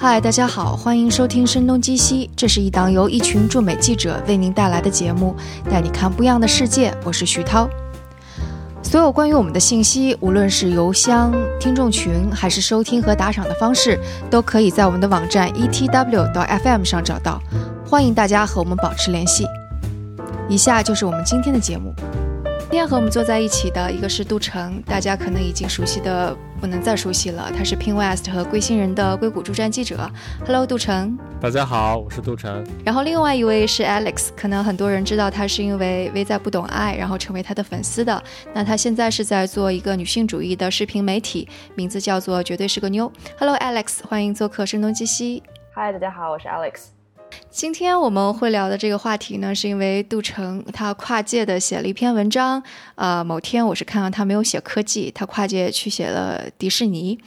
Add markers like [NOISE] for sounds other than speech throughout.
嗨，大家好，欢迎收听《声东击西》，这是一档由一群驻美记者为您带来的节目，带你看不一样的世界。我是徐涛。所有关于我们的信息，无论是邮箱、听众群，还是收听和打赏的方式，都可以在我们的网站 etw 到 fm 上找到。欢迎大家和我们保持联系。以下就是我们今天的节目。今天和我们坐在一起的一个是杜成，大家可能已经熟悉的不能再熟悉了，他是 Pin West 和归星人的硅谷驻站记者。Hello，杜成。大家好，我是杜成。然后另外一位是 Alex，可能很多人知道他是因为《微在不懂爱》然后成为他的粉丝的。那他现在是在做一个女性主义的视频媒体，名字叫做绝对是个妞。Hello，Alex，欢迎做客声东击西。Hi，大家好，我是 Alex。今天我们会聊的这个话题呢，是因为杜成他跨界的写了一篇文章。呃，某天我是看到他没有写科技，他跨界去写了迪士尼，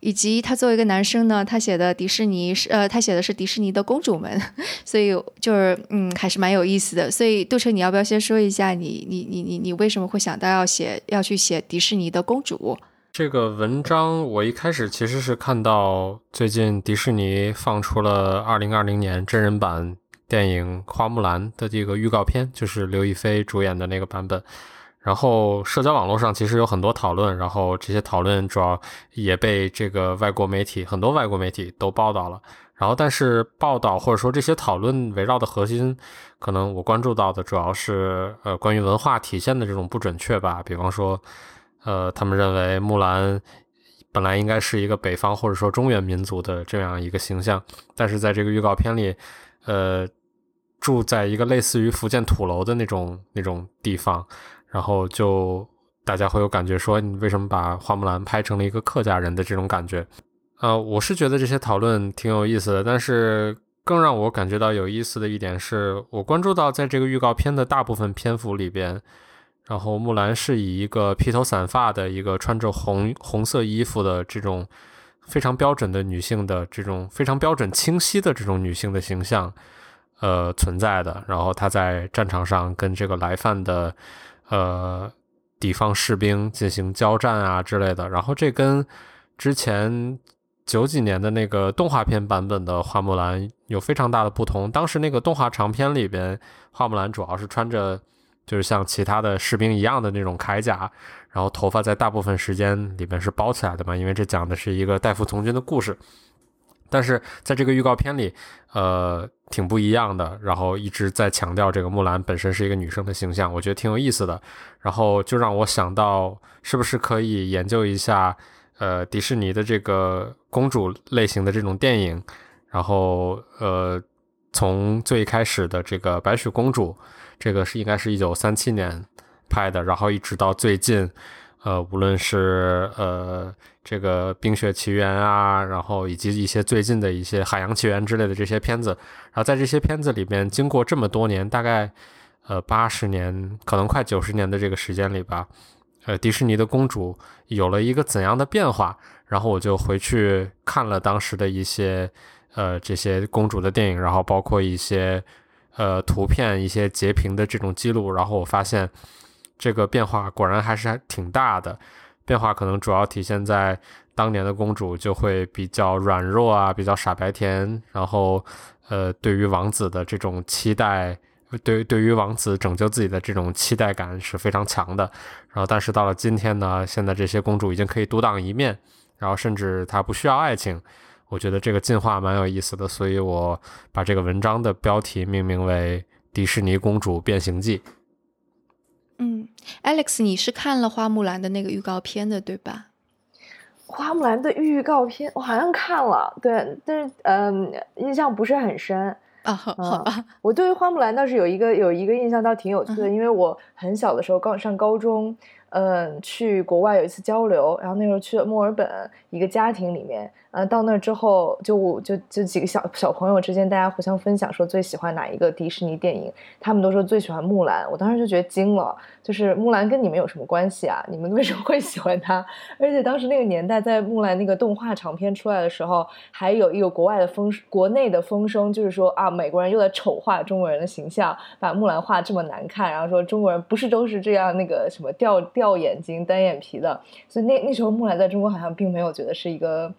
以及他作为一个男生呢，他写的迪士尼是呃，他写的是迪士尼的公主们，[LAUGHS] 所以就是嗯，还是蛮有意思的。所以杜成，你要不要先说一下你你你你你为什么会想到要写要去写迪士尼的公主？这个文章我一开始其实是看到最近迪士尼放出了二零二零年真人版电影《花木兰》的这个预告片，就是刘亦菲主演的那个版本。然后社交网络上其实有很多讨论，然后这些讨论主要也被这个外国媒体很多外国媒体都报道了。然后但是报道或者说这些讨论围绕的核心，可能我关注到的主要是呃关于文化体现的这种不准确吧，比方说。呃，他们认为木兰本来应该是一个北方或者说中原民族的这样一个形象，但是在这个预告片里，呃，住在一个类似于福建土楼的那种那种地方，然后就大家会有感觉说，你为什么把花木兰拍成了一个客家人的这种感觉？呃，我是觉得这些讨论挺有意思的，但是更让我感觉到有意思的一点是，我关注到在这个预告片的大部分篇幅里边。然后木兰是以一个披头散发的一个穿着红红色衣服的这种非常标准的女性的这种非常标准清晰的这种女性的形象，呃存在的。然后她在战场上跟这个来犯的呃敌方士兵进行交战啊之类的。然后这跟之前九几年的那个动画片版本的花木兰有非常大的不同。当时那个动画长片里边，花木兰主要是穿着。就是像其他的士兵一样的那种铠甲，然后头发在大部分时间里面是包起来的嘛，因为这讲的是一个代父从军的故事。但是在这个预告片里，呃，挺不一样的。然后一直在强调这个木兰本身是一个女生的形象，我觉得挺有意思的。然后就让我想到，是不是可以研究一下，呃，迪士尼的这个公主类型的这种电影。然后，呃，从最开始的这个白雪公主。这个是应该是一九三七年拍的，然后一直到最近，呃，无论是呃这个《冰雪奇缘》啊，然后以及一些最近的一些《海洋奇缘》之类的这些片子，然后在这些片子里面，经过这么多年，大概呃八十年，可能快九十年的这个时间里吧，呃，迪士尼的公主有了一个怎样的变化？然后我就回去看了当时的一些呃这些公主的电影，然后包括一些。呃，图片一些截屏的这种记录，然后我发现这个变化果然还是还挺大的。变化可能主要体现在当年的公主就会比较软弱啊，比较傻白甜，然后呃，对于王子的这种期待，对对于王子拯救自己的这种期待感是非常强的。然后，但是到了今天呢，现在这些公主已经可以独当一面，然后甚至她不需要爱情。我觉得这个进化蛮有意思的，所以我把这个文章的标题命名为《迪士尼公主变形记》。嗯，Alex，你是看了花木兰的那个预告片的对吧？花木兰的预告片我好像看了，对，但是嗯，印象不是很深啊。好吧，我对于花木兰倒是有一个有一个印象，倒挺有趣的，因为我很小的时候刚上高中，嗯，去国外有一次交流，然后那时候去了墨尔本一个家庭里面。呃，到那之后，就就就几个小小朋友之间，大家互相分享说最喜欢哪一个迪士尼电影，他们都说最喜欢木兰。我当时就觉得惊了，就是木兰跟你们有什么关系啊？你们为什么会喜欢她？[LAUGHS] 而且当时那个年代，在木兰那个动画长片出来的时候，还有一个国外的风，国内的风声，就是说啊，美国人又在丑化中国人的形象，把木兰画这么难看，然后说中国人不是都是这样那个什么掉掉眼睛、单眼皮的。所以那那时候木兰在中国好像并没有觉得是一个。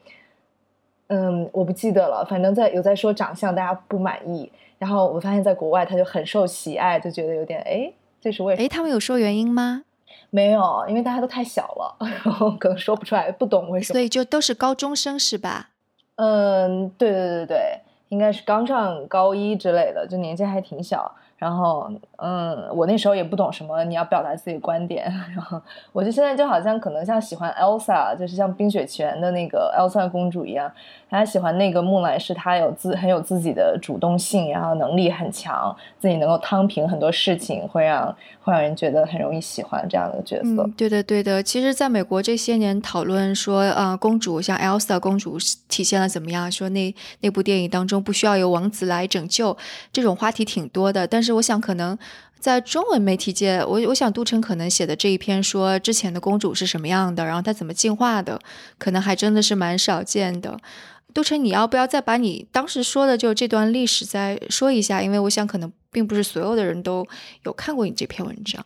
嗯，我不记得了，反正在有在说长相大家不满意，然后我发现在国外他就很受喜爱，就觉得有点哎，这是为什么？哎，他们有说原因吗？没有，因为大家都太小了，[LAUGHS] 然后可能说不出来，不懂为什么。所以就都是高中生是吧？嗯，对对对对，应该是刚上高一之类的，就年纪还挺小。然后，嗯，我那时候也不懂什么，你要表达自己观点。[LAUGHS] 然后，我就现在就好像可能像喜欢 Elsa，就是像《冰雪奇缘》的那个 Elsa 公主一样，他喜欢那个木兰，是她有自很有自己的主动性，然后能力很强，自己能够趟平很多事情，会让会让人觉得很容易喜欢这样的角色。嗯，对的，对的。其实，在美国这些年讨论说，呃，公主像 Elsa 公主体现了怎么样？说那那部电影当中不需要有王子来拯救，这种话题挺多的，但是。我想，可能在中文媒体界，我我想杜晨可能写的这一篇说之前的公主是什么样的，然后她怎么进化的，可能还真的是蛮少见的。杜晨，你要不要再把你当时说的就这段历史再说一下？因为我想，可能并不是所有的人都有看过你这篇文章。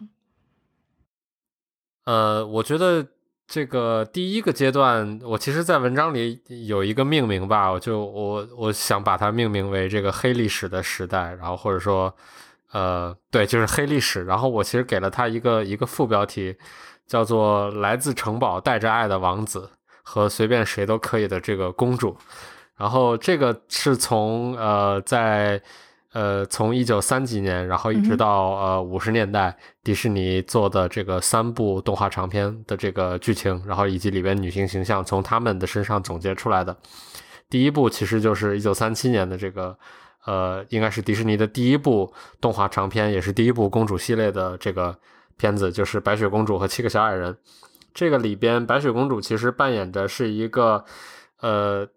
呃，我觉得这个第一个阶段，我其实，在文章里有一个命名吧，我就我我想把它命名为这个黑历史的时代，然后或者说。呃，对，就是黑历史。然后我其实给了他一个一个副标题，叫做《来自城堡带着爱的王子和随便谁都可以的这个公主》。然后这个是从呃在呃从一九三几年，然后一直到呃五十年代，迪士尼做的这个三部动画长片的这个剧情，然后以及里边女性形象从他们的身上总结出来的。第一部其实就是一九三七年的这个。呃，应该是迪士尼的第一部动画长片，也是第一部公主系列的这个片子，就是《白雪公主和七个小矮人》。这个里边，白雪公主其实扮演的是一个，呃，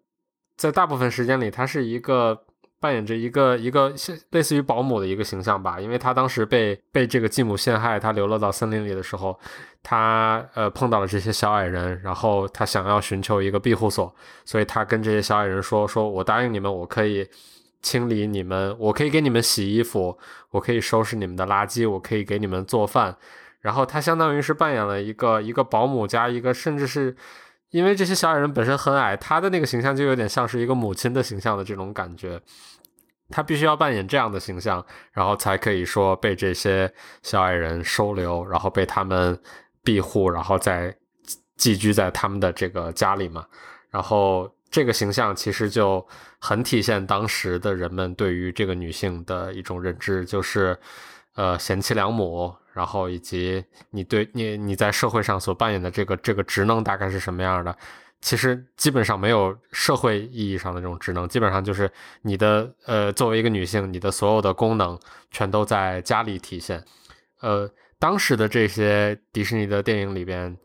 在大部分时间里，她是一个扮演着一个一个类似于保姆的一个形象吧。因为她当时被被这个继母陷害，她流落到森林里的时候，她呃碰到了这些小矮人，然后她想要寻求一个庇护所，所以她跟这些小矮人说：“说我答应你们，我可以。”清理你们，我可以给你们洗衣服，我可以收拾你们的垃圾，我可以给你们做饭。然后他相当于是扮演了一个一个保姆加一个，甚至是因为这些小矮人本身很矮，他的那个形象就有点像是一个母亲的形象的这种感觉。他必须要扮演这样的形象，然后才可以说被这些小矮人收留，然后被他们庇护，然后再寄居在他们的这个家里嘛。然后。这个形象其实就很体现当时的人们对于这个女性的一种认知，就是，呃，贤妻良母，然后以及你对你你在社会上所扮演的这个这个职能大概是什么样的？其实基本上没有社会意义上的这种职能，基本上就是你的呃，作为一个女性，你的所有的功能全都在家里体现。呃，当时的这些迪士尼的电影里边。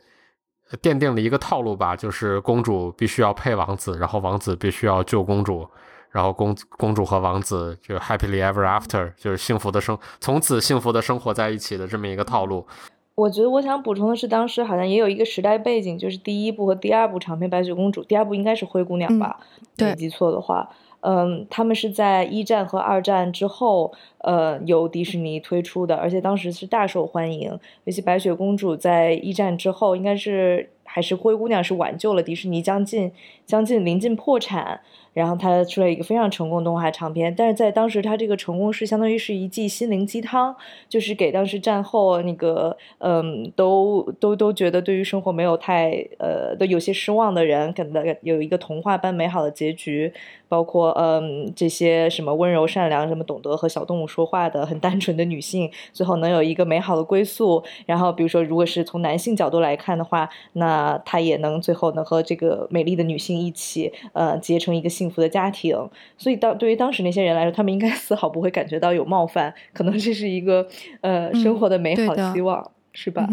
奠定了一个套路吧，就是公主必须要配王子，然后王子必须要救公主，然后公公主和王子就 happily ever after，就是幸福的生，从此幸福的生活在一起的这么一个套路。我觉得我想补充的是，当时好像也有一个时代背景，就是第一部和第二部长篇《白雪公主》，第二部应该是灰姑娘吧，没记错的话。嗯，他们是在一战和二战之后，呃，由迪士尼推出的，而且当时是大受欢迎。尤其白雪公主在一战之后，应该是还是灰姑娘是挽救了迪士尼，将近将近临近破产。然后她出了一个非常成功的动画长片，但是在当时她这个成功是相当于是一剂心灵鸡汤，就是给当时战后那个嗯都都都觉得对于生活没有太呃都有些失望的人，给的有一个童话般美好的结局，包括嗯这些什么温柔善良、什么懂得和小动物说话的很单纯的女性，最后能有一个美好的归宿。然后比如说，如果是从男性角度来看的话，那他也能最后能和这个美丽的女性一起呃结成一个幸。福的家庭，所以当对于当时那些人来说，他们应该 [LAUGHS] 丝毫不会感觉到有冒犯，可能这是一个呃生活的美好希望，是吧？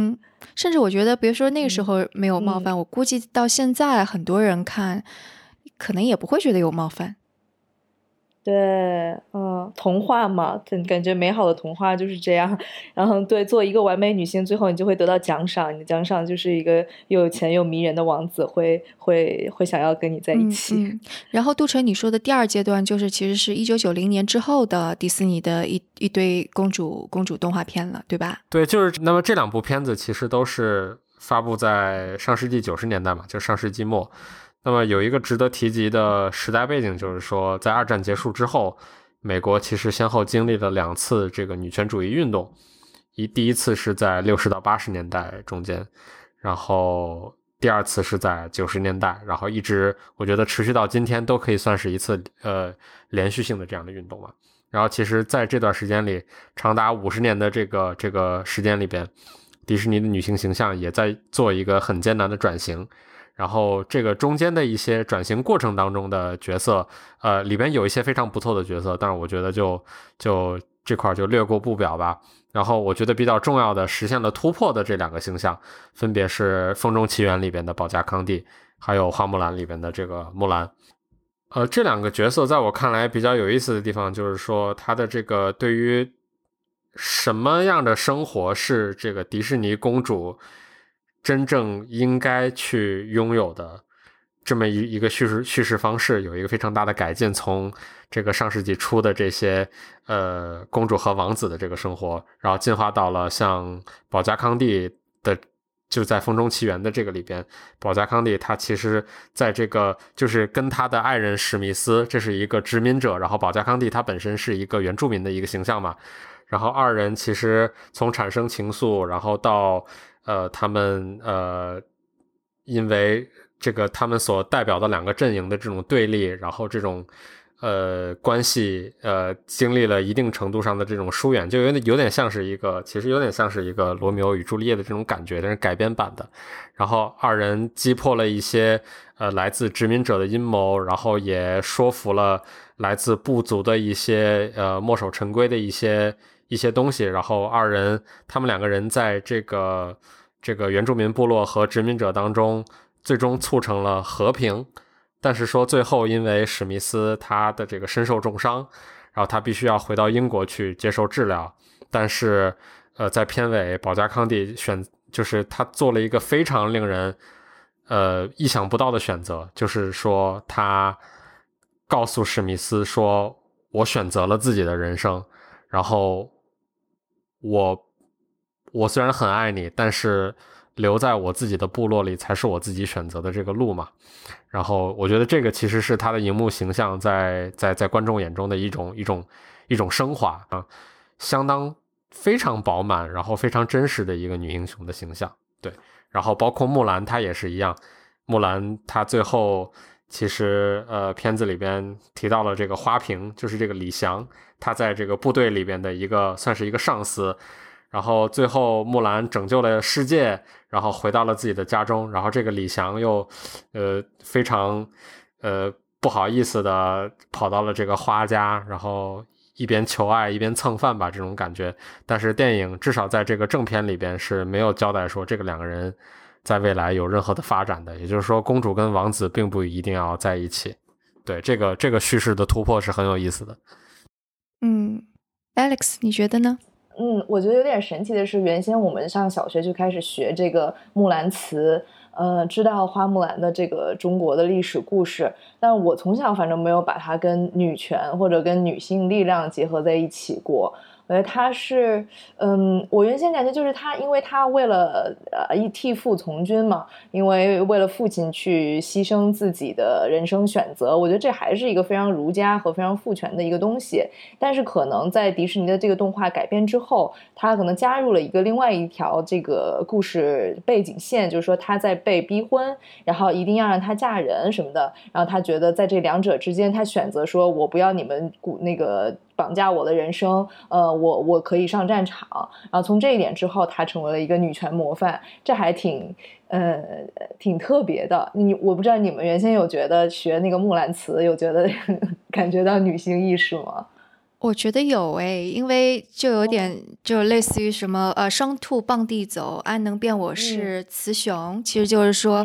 甚至我觉得，别说那个时候没有冒犯，我估计到现在很多人看，可能也不会觉得有冒犯。对，嗯，童话嘛，感感觉美好的童话就是这样。然后，对，做一个完美女性，最后你就会得到奖赏。你的奖赏就是一个又有钱又迷人的王子，会会会想要跟你在一起。然后，杜晨，你说的第二阶段，就是其实是一九九零年之后的迪士尼的一一堆公主公主动画片了，对吧？对，就是那么这两部片子其实都是发布在上世纪九十年代嘛，就上世纪末。那么有一个值得提及的时代背景，就是说在二战结束之后，美国其实先后经历了两次这个女权主义运动，一第一次是在六十到八十年代中间，然后第二次是在九十年代，然后一直我觉得持续到今天都可以算是一次呃连续性的这样的运动嘛。然后其实在这段时间里，长达五十年的这个这个时间里边。迪士尼的女性形象也在做一个很艰难的转型，然后这个中间的一些转型过程当中的角色，呃，里边有一些非常不错的角色，但是我觉得就就这块就略过不表吧。然后我觉得比较重要的实现了突破的这两个形象，分别是《风中奇缘》里边的保加康帝，还有《花木兰》里边的这个木兰。呃，这两个角色在我看来比较有意思的地方，就是说他的这个对于。什么样的生活是这个迪士尼公主真正应该去拥有的？这么一一个叙事叙事方式有一个非常大的改进，从这个上世纪初的这些呃公主和王子的这个生活，然后进化到了像保加康帝的，就在《风中奇缘》的这个里边，保加康帝他其实在这个就是跟他的爱人史密斯，这是一个殖民者，然后保加康帝他本身是一个原住民的一个形象嘛。然后二人其实从产生情愫，然后到呃他们呃因为这个他们所代表的两个阵营的这种对立，然后这种呃关系呃经历了一定程度上的这种疏远，就有点有点像是一个其实有点像是一个罗密欧与朱丽叶的这种感觉，但是改编版的。然后二人击破了一些呃来自殖民者的阴谋，然后也说服了来自部族的一些呃墨守成规的一些。一些东西，然后二人他们两个人在这个这个原住民部落和殖民者当中，最终促成了和平。但是说最后，因为史密斯他的这个身受重伤，然后他必须要回到英国去接受治疗。但是，呃，在片尾，保加康帝选就是他做了一个非常令人呃意想不到的选择，就是说他告诉史密斯说：“我选择了自己的人生。”然后。我我虽然很爱你，但是留在我自己的部落里才是我自己选择的这个路嘛。然后我觉得这个其实是他的荧幕形象在在在观众眼中的一种一种一种升华啊，相当非常饱满，然后非常真实的一个女英雄的形象。对，然后包括木兰，她也是一样。木兰她最后其实呃片子里边提到了这个花瓶，就是这个李翔。他在这个部队里边的一个算是一个上司，然后最后木兰拯救了世界，然后回到了自己的家中，然后这个李翔又，呃，非常，呃，不好意思的跑到了这个花家，然后一边求爱一边蹭饭吧，这种感觉。但是电影至少在这个正片里边是没有交代说这个两个人在未来有任何的发展的，也就是说公主跟王子并不一定要在一起。对这个这个叙事的突破是很有意思的。嗯，Alex，你觉得呢？嗯，我觉得有点神奇的是，原先我们上小学就开始学这个《木兰辞》，呃，知道花木兰的这个中国的历史故事，但我从小反正没有把它跟女权或者跟女性力量结合在一起过。我觉得他是，嗯，我原先感觉就是他，因为他为了呃一替父从军嘛，因为为了父亲去牺牲自己的人生选择，我觉得这还是一个非常儒家和非常父权的一个东西。但是可能在迪士尼的这个动画改编之后，他可能加入了一个另外一条这个故事背景线，就是说他在被逼婚，然后一定要让他嫁人什么的，然后他觉得在这两者之间，他选择说我不要你们古那个。绑架我的人生，呃，我我可以上战场，然后从这一点之后，她成为了一个女权模范，这还挺，呃，挺特别的。你我不知道你们原先有觉得学那个木兰辞有觉得 [LAUGHS] 感觉到女性意识吗？我觉得有诶，因为就有点就类似于什么呃，双兔傍地走，安能辨我是雌雄，其实就是说。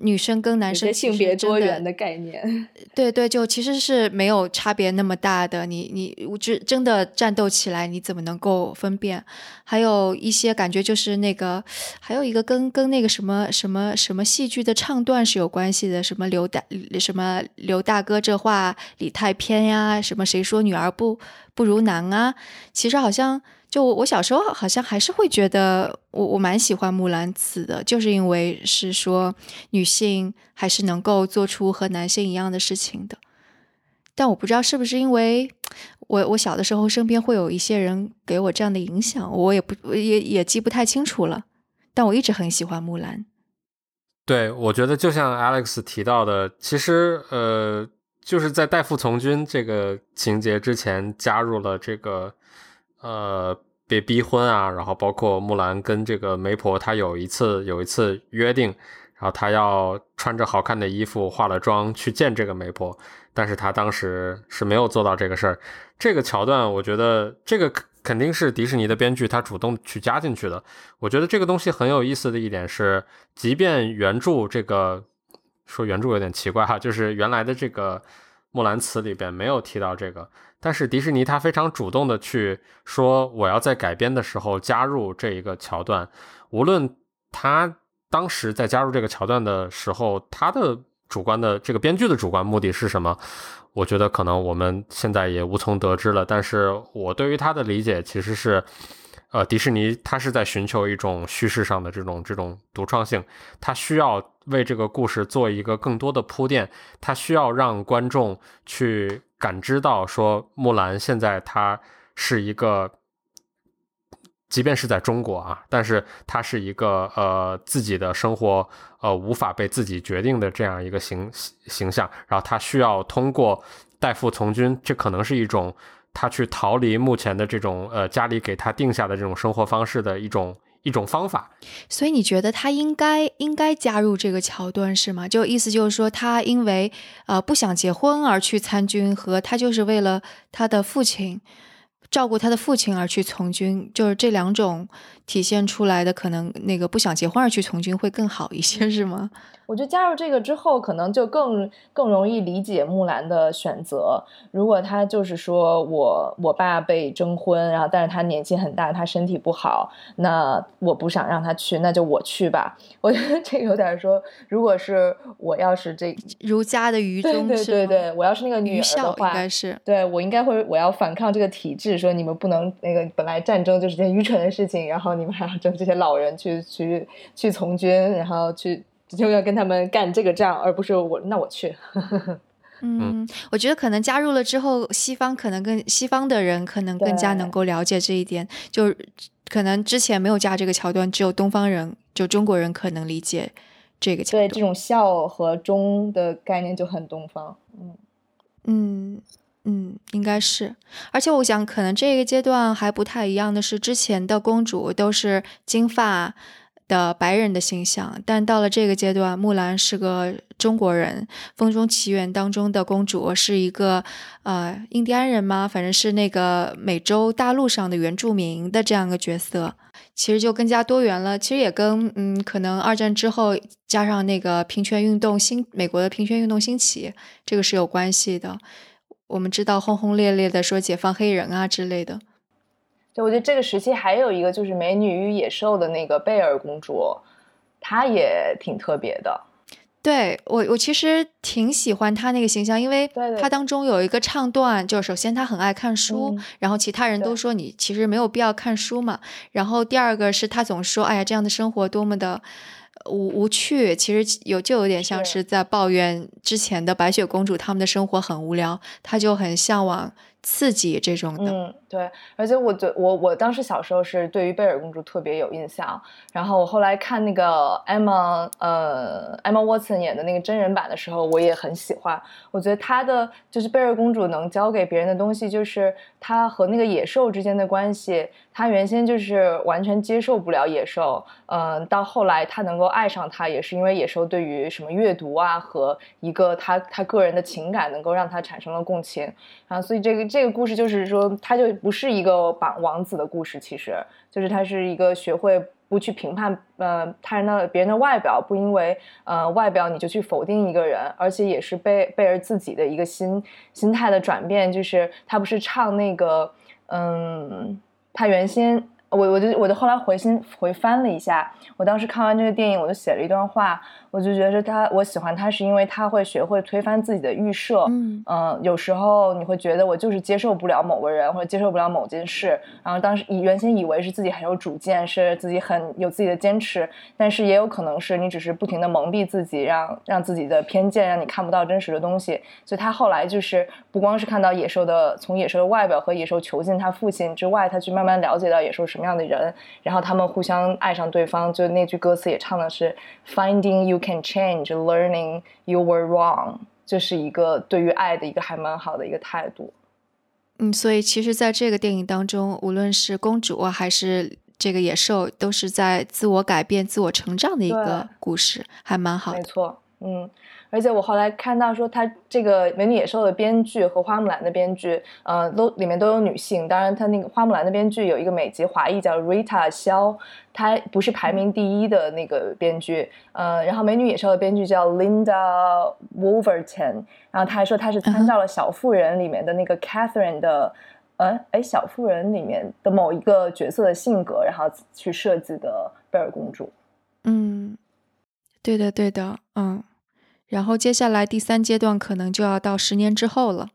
女生跟男生性别多元的概念，[LAUGHS] 对对，就其实是没有差别那么大的。你你真真的战斗起来，你怎么能够分辨？还有一些感觉就是那个，还有一个跟跟那个什么什么什么戏剧的唱段是有关系的，什么刘大什么刘大哥这话理太偏呀，什么谁说女儿不不如男啊？其实好像。就我小时候好像还是会觉得我我蛮喜欢木兰辞的，就是因为是说女性还是能够做出和男性一样的事情的。但我不知道是不是因为我我小的时候身边会有一些人给我这样的影响，我也不也也记不太清楚了。但我一直很喜欢木兰。对，我觉得就像 Alex 提到的，其实呃，就是在代父从军这个情节之前加入了这个。呃，被逼婚啊，然后包括木兰跟这个媒婆，她有一次有一次约定，然后她要穿着好看的衣服，化了妆去见这个媒婆，但是她当时是没有做到这个事儿。这个桥段，我觉得这个肯定是迪士尼的编剧他主动去加进去的。我觉得这个东西很有意思的一点是，即便原著这个说原著有点奇怪哈，就是原来的这个木兰辞里边没有提到这个。但是迪士尼他非常主动的去说，我要在改编的时候加入这一个桥段，无论他当时在加入这个桥段的时候，他的主观的这个编剧的主观目的是什么，我觉得可能我们现在也无从得知了。但是我对于他的理解其实是。呃，迪士尼他是在寻求一种叙事上的这种这种独创性，他需要为这个故事做一个更多的铺垫，他需要让观众去感知到说，木兰现在她是一个，即便是在中国啊，但是她是一个呃自己的生活呃无法被自己决定的这样一个形形象，然后她需要通过代父从军，这可能是一种。他去逃离目前的这种呃家里给他定下的这种生活方式的一种一种方法，所以你觉得他应该应该加入这个桥段是吗？就意思就是说他因为呃不想结婚而去参军，和他就是为了他的父亲照顾他的父亲而去从军，就是这两种体现出来的可能那个不想结婚而去从军会更好一些是吗？我觉得加入这个之后，可能就更更容易理解木兰的选择。如果他就是说我我爸被征婚，然后但是他年纪很大，他身体不好，那我不想让他去，那就我去吧。[LAUGHS] 我觉得这个有点说，如果是我要是这儒家的愚忠，对对对，我要是那个女儿的话，应该是对我应该会我要反抗这个体制，说你们不能那个本来战争就是件愚蠢的事情，然后你们还要征这些老人去 [LAUGHS] 去去从军，然后去。就要跟他们干这个仗，而不是我，那我去。[LAUGHS] 嗯，我觉得可能加入了之后，西方可能更西方的人可能更加能够了解这一点。就可能之前没有加这个桥段，只有东方人，就中国人可能理解这个桥段。对，这种孝和忠的概念就很东方。嗯嗯嗯，应该是。而且我想，可能这个阶段还不太一样的是，之前的公主都是金发。的白人的形象，但到了这个阶段，木兰是个中国人，《风中奇缘》当中的公主是一个呃印第安人吗？反正是那个美洲大陆上的原住民的这样一个角色，其实就更加多元了。其实也跟嗯，可能二战之后加上那个平权运动兴，美国的平权运动兴起，这个是有关系的。我们知道轰轰烈烈的说解放黑人啊之类的。就我觉得这个时期还有一个就是《美女与野兽》的那个贝尔公主，她也挺特别的。对我，我其实挺喜欢她那个形象，因为她当中有一个唱段，就首先她很爱看书，然后其他人都说你其实没有必要看书嘛。然后第二个是她总说，哎呀，这样的生活多么的无无趣，其实有就有点像是在抱怨之前的白雪公主他们的生活很无聊，她就很向往。刺激这种的，嗯，对，而且我觉我我当时小时候是对于贝尔公主特别有印象，然后我后来看那个 Emma，呃，Emma Watson 演的那个真人版的时候，我也很喜欢。我觉得她的就是贝尔公主能教给别人的东西，就是她和那个野兽之间的关系。她原先就是完全接受不了野兽，嗯，到后来她能够爱上他，也是因为野兽对于什么阅读啊和一个她她个人的情感能够让她产生了共情，啊，所以这个。这个故事就是说，他就不是一个榜王子的故事，其实就是他是一个学会不去评判呃他人的别人的外表，不因为呃外表你就去否定一个人，而且也是贝贝尔自己的一个心心态的转变，就是他不是唱那个嗯，他原先。我我就我就后来回心回翻了一下，我当时看完这个电影，我就写了一段话，我就觉得他我喜欢他是因为他会学会推翻自己的预设，嗯嗯，有时候你会觉得我就是接受不了某个人或者接受不了某件事，然后当时以原先以为是自己很有主见，是自己很有自己的坚持，但是也有可能是你只是不停的蒙蔽自己，让让自己的偏见让你看不到真实的东西。所以他后来就是不光是看到野兽的从野兽的外表和野兽囚禁他父亲之外，他去慢慢了解到野兽什么样的人，然后他们互相爱上对方。就那句歌词也唱的是 “Finding you can change, learning you were wrong”，这是一个对于爱的一个还蛮好的一个态度。嗯，所以其实在这个电影当中，无论是公主啊，还是这个野兽，都是在自我改变、自我成长的一个故事，还蛮好的。没错，嗯，而且我后来看到说，他这个《美女野兽》的编剧和《花木兰》的编剧，呃，都里面都有女性。当然，他那个《花木兰》的编剧有一个美籍华裔叫 Rita 肖，她不是排名第一的那个编剧。呃，然后《美女野兽》的编剧叫 Linda Wolverton，然后他还说他是参照了《小妇人》里面的那个 Catherine 的。呃，哎，《小妇人》里面的某一个角色的性格，然后去设计的贝尔公主。嗯，对的，对的，嗯。然后接下来第三阶段可能就要到十年之后了。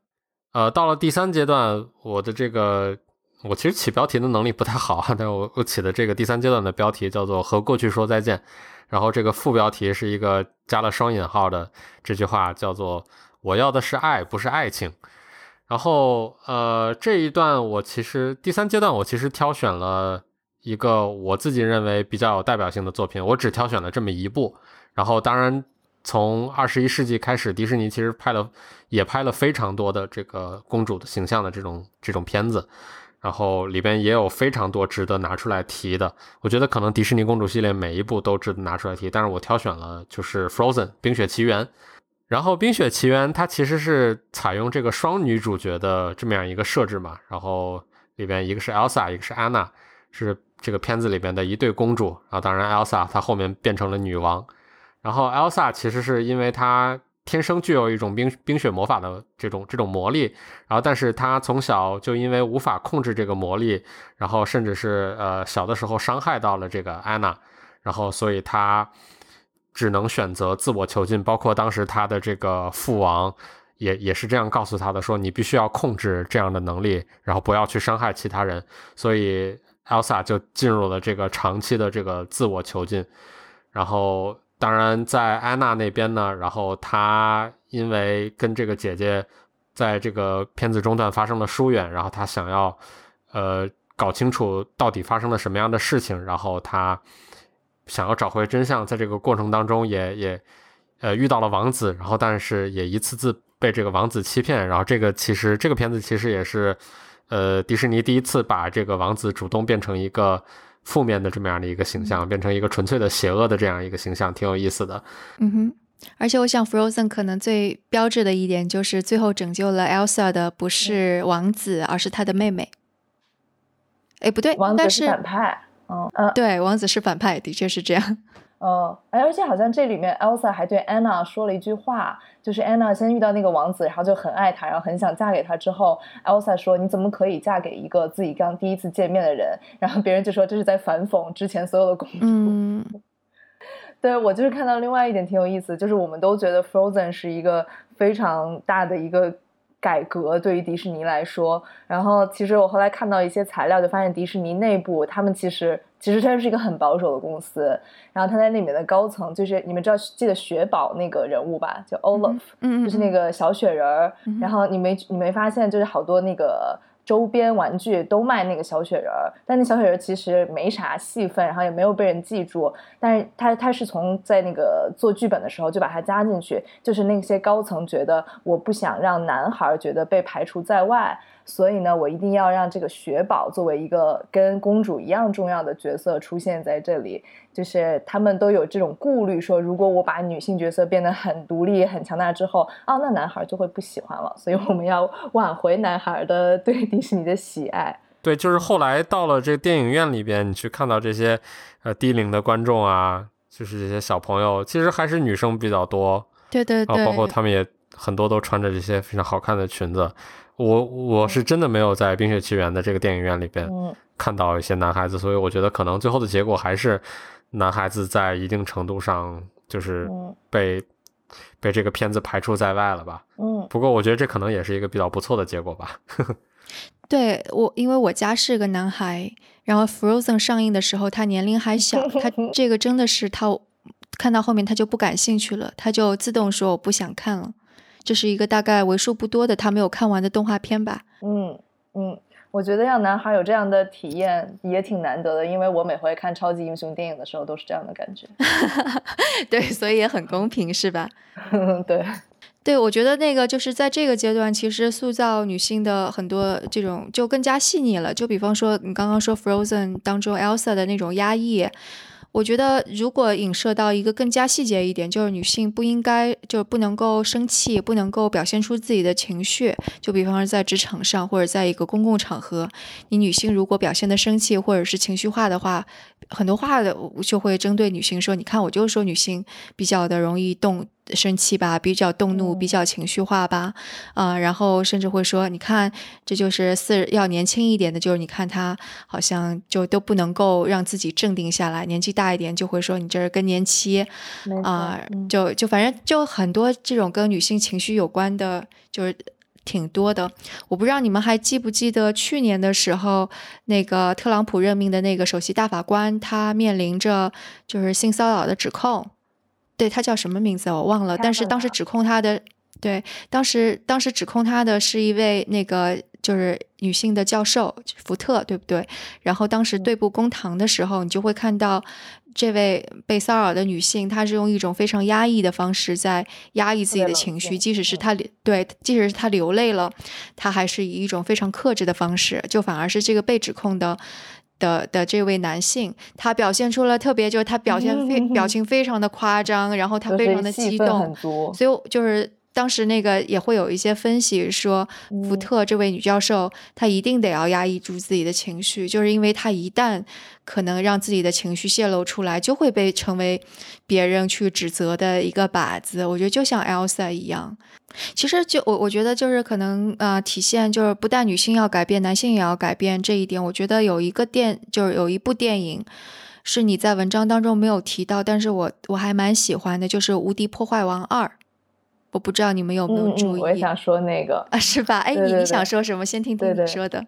呃，到了第三阶段，我的这个我其实起标题的能力不太好啊，但是我我起的这个第三阶段的标题叫做“和过去说再见”，然后这个副标题是一个加了双引号的这句话，叫做“我要的是爱，不是爱情”。然后呃，这一段我其实第三阶段我其实挑选了一个我自己认为比较有代表性的作品，我只挑选了这么一部。然后当然。从二十一世纪开始，迪士尼其实拍了，也拍了非常多的这个公主的形象的这种这种片子，然后里边也有非常多值得拿出来提的。我觉得可能迪士尼公主系列每一部都值得拿出来提，但是我挑选了就是《Frozen》冰雪奇缘。然后《冰雪奇缘》它其实是采用这个双女主角的这么样一个设置嘛，然后里边一个是 Elsa，一个是 Anna，是这个片子里边的一对公主。然后当然 Elsa 她后面变成了女王。然后，Elsa 其实是因为她天生具有一种冰冰雪魔法的这种这种魔力，然后但是她从小就因为无法控制这个魔力，然后甚至是呃小的时候伤害到了这个安娜，然后所以她只能选择自我囚禁。包括当时她的这个父王也也是这样告诉她的，说你必须要控制这样的能力，然后不要去伤害其他人。所以 Elsa 就进入了这个长期的这个自我囚禁，然后。当然，在安娜那边呢，然后她因为跟这个姐姐在这个片子中段发生了疏远，然后她想要呃搞清楚到底发生了什么样的事情，然后她想要找回真相，在这个过程当中也也呃遇到了王子，然后但是也一次次被这个王子欺骗，然后这个其实这个片子其实也是呃迪士尼第一次把这个王子主动变成一个。负面的这么样的一个形象，变成一个纯粹的邪恶的这样一个形象，挺有意思的。嗯哼，而且我想，Frozen 可能最标志的一点就是最后拯救了 Elsa 的不是王子，而是他的妹妹。哎，不对，王子是反派。嗯嗯，对，王子是反派，的确是这样。哦，哎，而且好像这里面 Elsa 还对 Anna 说了一句话，就是 Anna 先遇到那个王子，然后就很爱他，然后很想嫁给他。之后，Elsa 说：“你怎么可以嫁给一个自己刚第一次见面的人？” [LAUGHS] 然后别人就说这是在反讽之前所有的公主。嗯，[LAUGHS] 对我就是看到另外一点挺有意思，就是我们都觉得 Frozen 是一个非常大的一个。改革对于迪士尼来说，然后其实我后来看到一些材料，就发现迪士尼内部他们其实其实它是一个很保守的公司。然后他在里面的高层，就是你们知道记得雪宝那个人物吧，叫 Olaf，嗯就是那个小雪人儿。然后你没你没发现，就是好多那个。周边玩具都卖那个小雪人，但那小雪人其实没啥戏份，然后也没有被人记住。但是他他是从在那个做剧本的时候就把它加进去，就是那些高层觉得我不想让男孩觉得被排除在外。所以呢，我一定要让这个雪宝作为一个跟公主一样重要的角色出现在这里。就是他们都有这种顾虑，说如果我把女性角色变得很独立、很强大之后，啊，那男孩就会不喜欢了。所以我们要挽回男孩的对迪士尼的喜爱。对，就是后来到了这个电影院里边，你去看到这些呃低龄的观众啊，就是这些小朋友，其实还是女生比较多。对对对，包括他们也很多都穿着这些非常好看的裙子。我我是真的没有在《冰雪奇缘》的这个电影院里边看到一些男孩子，所以我觉得可能最后的结果还是男孩子在一定程度上就是被被这个片子排除在外了吧。嗯，不过我觉得这可能也是一个比较不错的结果吧。[LAUGHS] 对我，因为我家是个男孩，然后 Frozen 上映的时候他年龄还小，他 [LAUGHS] 这个真的是他看到后面他就不感兴趣了，他就自动说我不想看了。这是一个大概为数不多的他没有看完的动画片吧。嗯嗯，我觉得让男孩有这样的体验也挺难得的，因为我每回看超级英雄电影的时候都是这样的感觉。[LAUGHS] 对，所以也很公平，是吧？[LAUGHS] 对。对，我觉得那个就是在这个阶段，其实塑造女性的很多这种就更加细腻了。就比方说，你刚刚说《Frozen》当中 Elsa 的那种压抑。我觉得，如果影射到一个更加细节一点，就是女性不应该就不能够生气，不能够表现出自己的情绪。就比方说在职场上，或者在一个公共场合，你女性如果表现的生气或者是情绪化的话，很多话的就会针对女性说：“你看，我就说女性比较的容易动。”生气吧，比较动怒，比较情绪化吧，啊，然后甚至会说，你看，这就是四要年轻一点的，就是你看他好像就都不能够让自己镇定下来，年纪大一点就会说你这是更年期，啊，就就反正就很多这种跟女性情绪有关的，就是挺多的。我不知道你们还记不记得去年的时候，那个特朗普任命的那个首席大法官，他面临着就是性骚扰的指控。对他叫什么名字我忘了，但是当时指控他的，对，当时当时指控他的是一位那个就是女性的教授福特，对不对？然后当时对簿公堂的时候，你就会看到这位被骚扰的女性，她是用一种非常压抑的方式在压抑自己的情绪，即使是她对，即使是她流泪了，她还是以一种非常克制的方式，就反而是这个被指控的。的的这位男性，他表现出了特别，就是他表现非 [LAUGHS] 表情非常的夸张，然后他非常的激动，所以就是当时那个也会有一些分析说，福特这位女教授她一定得要压抑住自己的情绪，就是因为她一旦可能让自己的情绪泄露出来，就会被成为别人去指责的一个靶子。我觉得就像 Elsa 一样。其实就我我觉得就是可能呃体现就是不但女性要改变，男性也要改变这一点。我觉得有一个电就是有一部电影是你在文章当中没有提到，但是我我还蛮喜欢的，就是《无敌破坏王二》。我不知道你们有没有注意？我也想说那个啊，是吧？哎，你你想说什么？先听听你说的。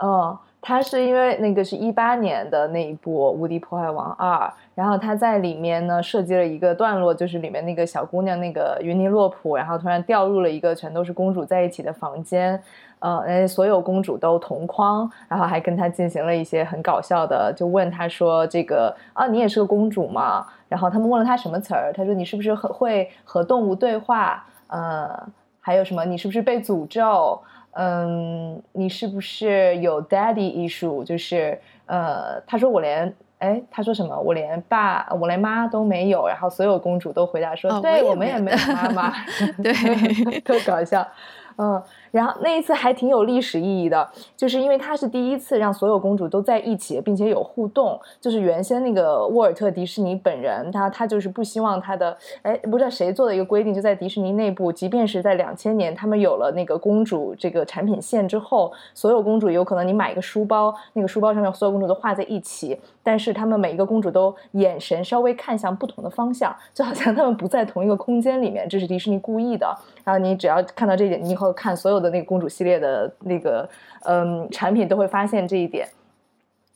哦。他是因为那个是一八年的那一部《无敌破坏王二》，然后他在里面呢设计了一个段落，就是里面那个小姑娘那个云尼洛普，然后突然掉入了一个全都是公主在一起的房间，呃，所有公主都同框，然后还跟她进行了一些很搞笑的，就问她说：“这个啊，你也是个公主吗？”然后他们问了他什么词儿，她说：“你是不是很会和动物对话？呃，还有什么？你是不是被诅咒？”嗯，你是不是有 daddy 艺术？就是呃，他说我连哎，他说什么？我连爸，我连妈都没有。然后所有公主都回答说，对我们也没有妈妈，[LAUGHS] 对，[LAUGHS] 特搞笑。嗯，然后那一次还挺有历史意义的，就是因为他是第一次让所有公主都在一起，并且有互动。就是原先那个沃尔特迪士尼本人，他他就是不希望他的，哎，不知道谁做的一个规定，就在迪士尼内部，即便是在两千年他们有了那个公主这个产品线之后，所有公主有可能你买一个书包，那个书包上面所有公主都画在一起，但是他们每一个公主都眼神稍微看向不同的方向，就好像他们不在同一个空间里面，这是迪士尼故意的。然后你只要看到这一点，你以后。看所有的那个公主系列的那个嗯产品，都会发现这一点。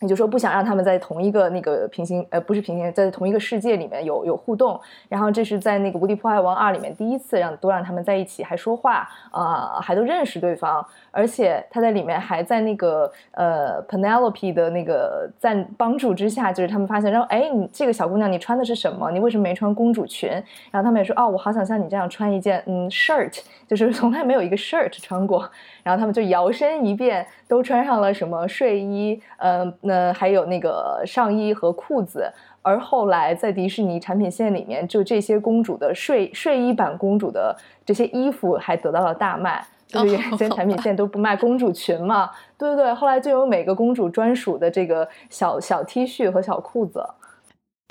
你就说不想让他们在同一个那个平行呃不是平行，在同一个世界里面有有互动。然后这是在那个《无敌破坏王二》里面第一次让都让他们在一起还说话啊，还都认识对方。而且他在里面还在那个呃 Penelope 的那个赞帮助之下，就是他们发现，然后哎，你这个小姑娘你穿的是什么？你为什么没穿公主裙？然后他们也说哦，我好想像你这样穿一件嗯 shirt，就是从来没有一个 shirt 穿过。然后他们就摇身一变，都穿上了什么睡衣，呃，那还有那个上衣和裤子。而后来在迪士尼产品线里面，就这些公主的睡睡衣版公主的这些衣服还得到了大卖。就是原先产品线都不卖公主裙嘛？对对对，后来就有每个公主专属的这个小小 T 恤和小裤子。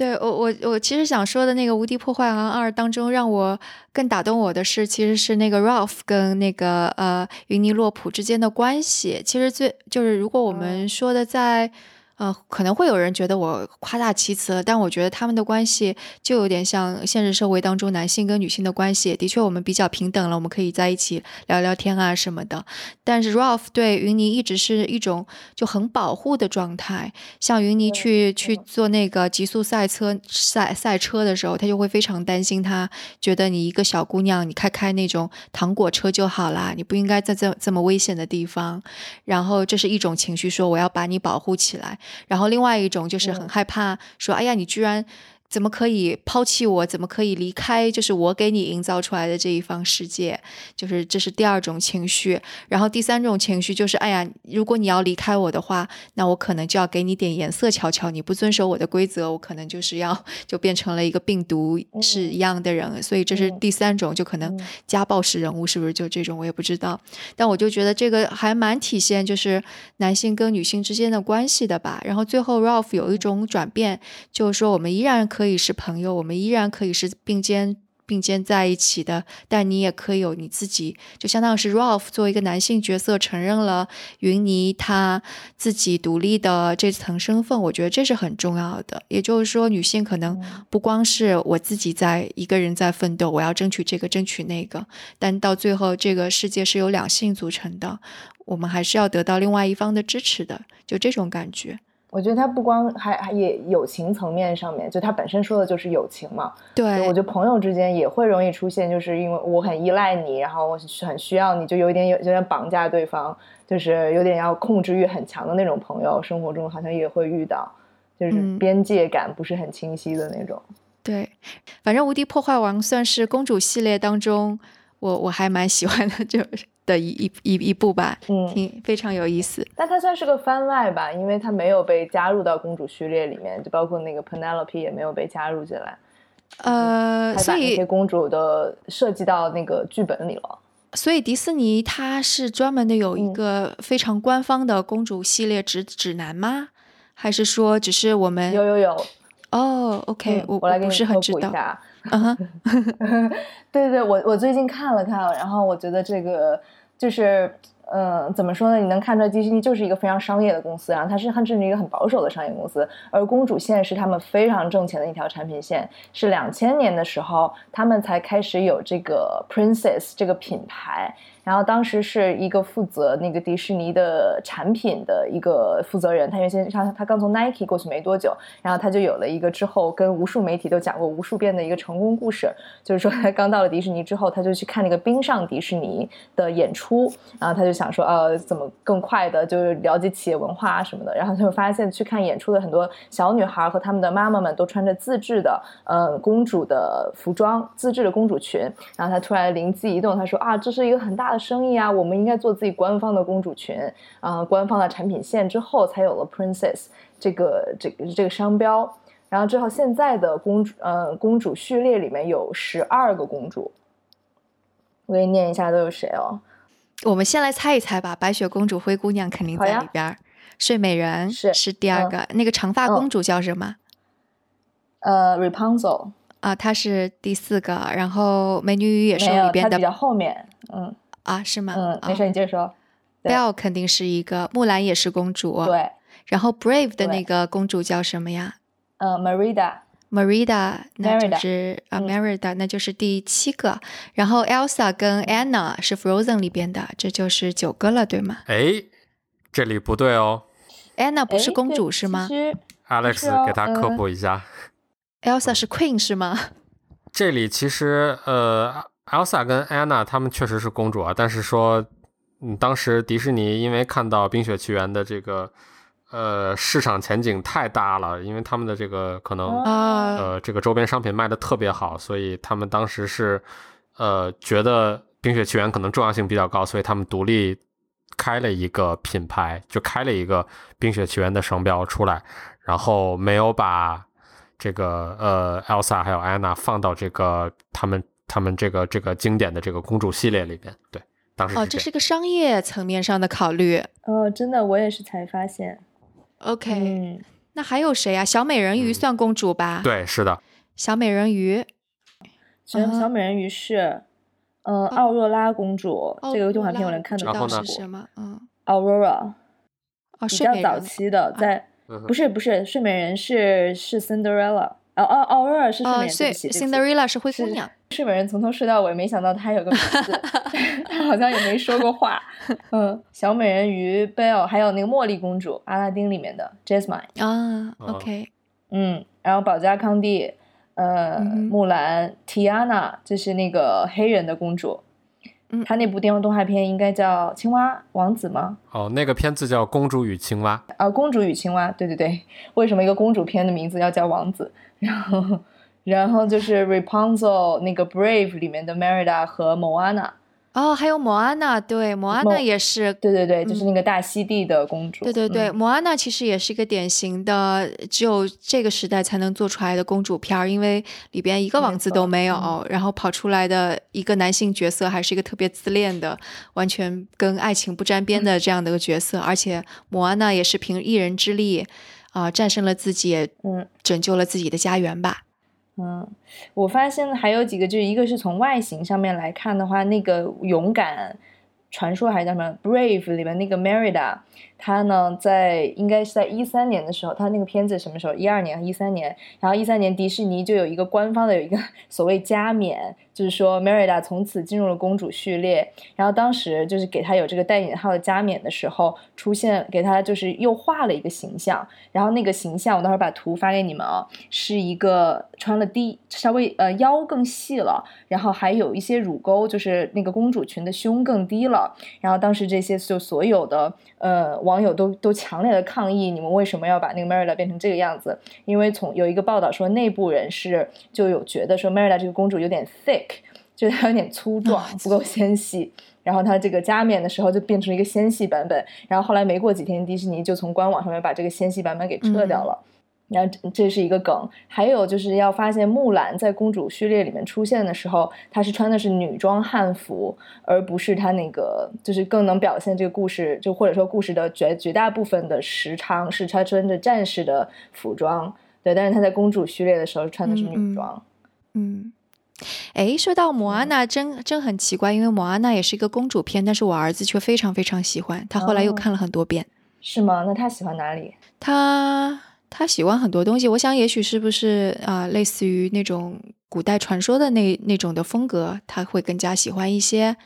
对我我我其实想说的那个《无敌破坏王二》当中，让我更打动我的是，其实是那个 Ralph 跟那个呃云尼洛普之间的关系。其实最就是如果我们说的在。呃，可能会有人觉得我夸大其词了，但我觉得他们的关系就有点像现实社会当中男性跟女性的关系。的确，我们比较平等了，我们可以在一起聊聊天啊什么的。但是 Ralph 对云妮一直是一种就很保护的状态。像云妮去去做那个极速赛车赛赛车的时候，他就会非常担心，他觉得你一个小姑娘，你开开那种糖果车就好啦，你不应该在这这么危险的地方。然后这是一种情绪，说我要把你保护起来。然后另外一种就是很害怕，说：“哎呀，你居然怎么可以抛弃我？怎么可以离开？就是我给你营造出来的这一方世界。”就是这是第二种情绪。然后第三种情绪就是：“哎呀，如果你要离开我的话，那我可能就要给你点颜色瞧瞧。你不遵守我的规则，我可能就是要就变成了一个病毒是一样的人。所以这是第三种，就可能家暴式人物是不是就这种？我也不知道。但我就觉得这个还蛮体现就是男性跟女性之间的关系的吧。然后最后 Ralph 有一种转变，就是说我们依然可以是朋友，我们依然可以是并肩并肩在一起的。但你也可以有你自己，就相当于是 Ralph 作为一个男性角色，承认了云妮他自己独立的这层身份。我觉得这是很重要的。也就是说，女性可能不光是我自己在一个人在奋斗，我要争取这个争取那个，但到最后这个世界是由两性组成的，我们还是要得到另外一方的支持的。就这种感觉。我觉得他不光还还也友情层面上面，就他本身说的就是友情嘛。对，我觉得朋友之间也会容易出现，就是因为我很依赖你，然后我很需要你，就有一点有有点绑架对方，就是有点要控制欲很强的那种朋友，生活中好像也会遇到，就是边界感不是很清晰的那种。对，反正《无敌破坏王》算是公主系列当中，我我还蛮喜欢的，就。的一一一一部吧，嗯，挺非常有意思。但它算是个番外吧，因为它没有被加入到公主序列里面，就包括那个 Penelope 也没有被加入进来。呃，所以那些公主的设计到那个剧本里了。所以迪士尼它是专门的有一个非常官方的公主系列指指南吗？还是说只是我们有有有？哦，OK，我我来给你科普一下。嗯哼，[LAUGHS] 对对对，我我最近看了看，然后我觉得这个就是，嗯，怎么说呢？你能看出来迪士尼就是一个非常商业的公司，然后它是甚至一个很保守的商业公司，而公主线是他们非常挣钱的一条产品线，是两千年的时候他们才开始有这个 Princess 这个品牌。然后当时是一个负责那个迪士尼的产品的一个负责人，他原先他他刚从 Nike 过去没多久，然后他就有了一个之后跟无数媒体都讲过无数遍的一个成功故事，就是说他刚到了迪士尼之后，他就去看那个冰上迪士尼的演出，然后他就想说，呃，怎么更快的就是了解企业文化啊什么的，然后他就发现去看演出的很多小女孩和他们的妈妈们都穿着自制的呃公主的服装，自制的公主裙，然后他突然灵机一动，他说啊，这是一个很大。的生意啊，我们应该做自己官方的公主裙啊，官方的产品线之后才有了 Princess 这个这个这个商标。然后之后现在的公主呃公主序列里面有十二个公主，我给你念一下都有谁哦。我们先来猜一猜吧，白雪公主、灰姑娘肯定在里边，睡美人是是第二个，那个长发公主叫什么？呃，Rapunzel 啊，她是第四个。然后美女与野兽里边的比较后面，嗯。啊，是吗？嗯，没事，你接着说。Belle 肯定是一个，木兰也是公主。对。然后 Brave 的那个公主叫什么呀？呃，Merida。Merida，那就是啊，Merida，那就是第七个。然后 Elsa 跟 Anna 是 Frozen 里边的，这就是九个了，对吗？哎，这里不对哦。Anna 不是公主是吗？Alex 给他科普一下。Elsa 是 Queen 是吗？[LAUGHS] 这里其实呃。Elsa 跟 Anna 他们确实是公主啊，但是说，嗯，当时迪士尼因为看到《冰雪奇缘》的这个，呃，市场前景太大了，因为他们的这个可能，呃，这个周边商品卖的特别好，所以他们当时是，呃，觉得《冰雪奇缘》可能重要性比较高，所以他们独立开了一个品牌，就开了一个《冰雪奇缘》的商标出来，然后没有把这个呃 Elsa 还有 Anna 放到这个他们。他们这个这个经典的这个公主系列里边，对，当时哦，这是个商业层面上的考虑哦，真的，我也是才发现。OK，那还有谁啊？小美人鱼算公主吧？对，是的。小美人鱼，小小美人鱼是，呃，奥若拉公主。这个动画片我能看得到是什么？嗯，Aurora，比较早期的，在不是不是睡美人是是 Cinderella。哦哦，Aurora 是睡美人，对不起，Cinderella 是灰姑娘。睡美人从头睡到尾，没想到她有个名字，[LAUGHS] 她好像也没说过话。嗯，小美人鱼 Belle，还有那个茉莉公主，阿拉丁里面的 Jasmine。啊，OK。嗯，然后保加康帝，呃，木兰，Tiana，这是那个黑人的公主。嗯，他那部电视动画片应该叫《青蛙王子》吗？哦，那个片子叫《公主与青蛙》啊，《公主与青蛙》。对对对，为什么一个公主片的名字要叫王子？[LAUGHS] 然后，然后就是 Rapunzel 那个 Brave 里面的 Merida 和 Moana。哦，还有莫安娜，对，莫安娜也是，对对对，就是那个大溪地的公主。对对对，莫安娜其实也是一个典型的只有这个时代才能做出来的公主片儿，因为里边一个王子都没有，然后跑出来的一个男性角色还是一个特别自恋的，完全跟爱情不沾边的这样的一个角色，而且莫安娜也是凭一人之力啊战胜了自己，嗯，拯救了自己的家园吧。嗯，我发现还有几个，就是一个是从外形上面来看的话，那个勇敢传说还是叫什么 Brave 里面那个 Merida。他呢，在应该是在一三年的时候，他那个片子什么时候？一二年、一三年。然后一三年，迪士尼就有一个官方的有一个 [LAUGHS] 所谓加冕，就是说 Merida 从此进入了公主序列。然后当时就是给他有这个带引号的加冕的时候，出现给他就是又画了一个形象。然后那个形象，我待会儿把图发给你们啊，是一个穿了低稍微呃腰更细了，然后还有一些乳沟，就是那个公主裙的胸更低了。然后当时这些就所有的呃。友都都强烈的抗议，你们为什么要把那个 Merida 变成这个样子？因为从有一个报道说，内部人士就有觉得说 Merida 这个公主有点 thick，[LAUGHS] 就是她有点粗壮，不够纤细。然后她这个加冕的时候就变成了一个纤细版本，然后后来没过几天，迪士尼就从官网上面把这个纤细版本给撤掉了。然后这是一个梗，还有就是要发现木兰在公主序列里面出现的时候，她是穿的是女装汉服，而不是她那个就是更能表现这个故事，就或者说故事的绝绝大部分的时长是她穿着战士的服装，对，但是她在公主序列的时候穿的是女装。嗯，哎，说到莫安娜，真真很奇怪，因为莫安娜也是一个公主片，但是我儿子却非常非常喜欢，他后来又看了很多遍。是吗？那他喜欢哪里？他。他喜欢很多东西，我想也许是不是啊，类似于那种古代传说的那那种的风格，他会更加喜欢一些，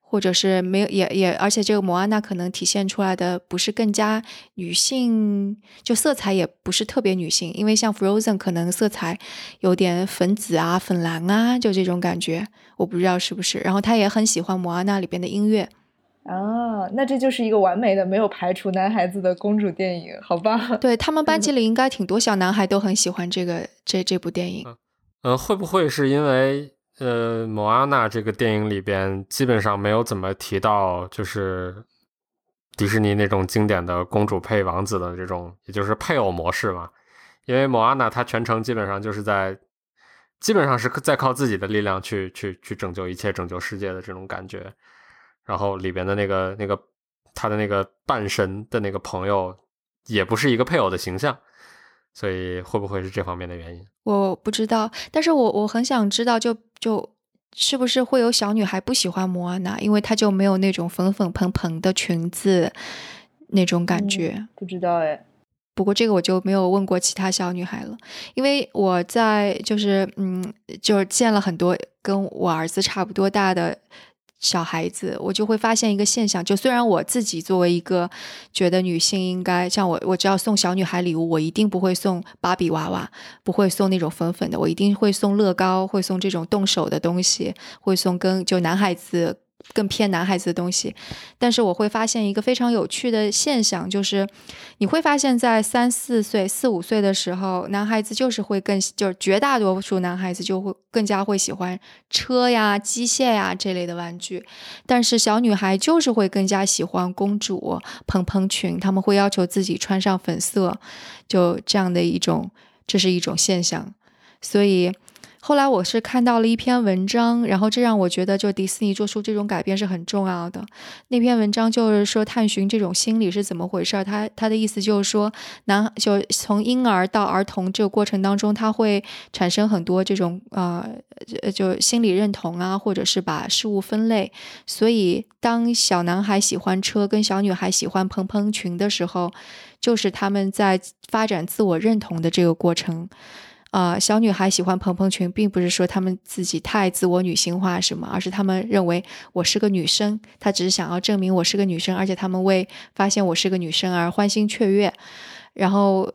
或者是没有也也，而且这个摩安娜可能体现出来的不是更加女性，就色彩也不是特别女性，因为像 Frozen 可能色彩有点粉紫啊、粉蓝啊，就这种感觉，我不知道是不是。然后他也很喜欢摩安娜里边的音乐。啊，那这就是一个完美的没有排除男孩子的公主电影，好吧？[LAUGHS] 对他们班级里应该挺多小男孩都很喜欢这个这这部电影。嗯，会不会是因为呃，莫阿娜这个电影里边基本上没有怎么提到，就是迪士尼那种经典的公主配王子的这种，也就是配偶模式嘛？因为莫阿娜她全程基本上就是在，基本上是在靠自己的力量去去去拯救一切、拯救世界的这种感觉。然后里边的那个那个他的那个半神的那个朋友，也不是一个配偶的形象，所以会不会是这方面的原因？我不知道，但是我我很想知道，就就是不是会有小女孩不喜欢摩安娜，因为她就没有那种粉粉蓬蓬的裙子那种感觉？不知道哎，不过这个我就没有问过其他小女孩了，因为我在就是嗯，就是见了很多跟我儿子差不多大的。小孩子，我就会发现一个现象，就虽然我自己作为一个觉得女性应该像我，我只要送小女孩礼物，我一定不会送芭比娃娃，不会送那种粉粉的，我一定会送乐高，会送这种动手的东西，会送跟就男孩子。更偏男孩子的东西，但是我会发现一个非常有趣的现象，就是你会发现在三四岁、四五岁的时候，男孩子就是会更，就是绝大多数男孩子就会更加会喜欢车呀、机械呀这类的玩具，但是小女孩就是会更加喜欢公主、蓬蓬裙，他们会要求自己穿上粉色，就这样的一种，这是一种现象，所以。后来我是看到了一篇文章，然后这让我觉得，就迪士尼做出这种改变是很重要的。那篇文章就是说，探寻这种心理是怎么回事儿。他他的意思就是说，男就从婴儿到儿童这个过程当中，他会产生很多这种呃，就心理认同啊，或者是把事物分类。所以，当小男孩喜欢车，跟小女孩喜欢蓬蓬裙的时候，就是他们在发展自我认同的这个过程。啊，小女孩喜欢蓬蓬裙，并不是说她们自己太自我女性化什么，而是她们认为我是个女生，她只是想要证明我是个女生，而且她们为发现我是个女生而欢欣雀跃。然后，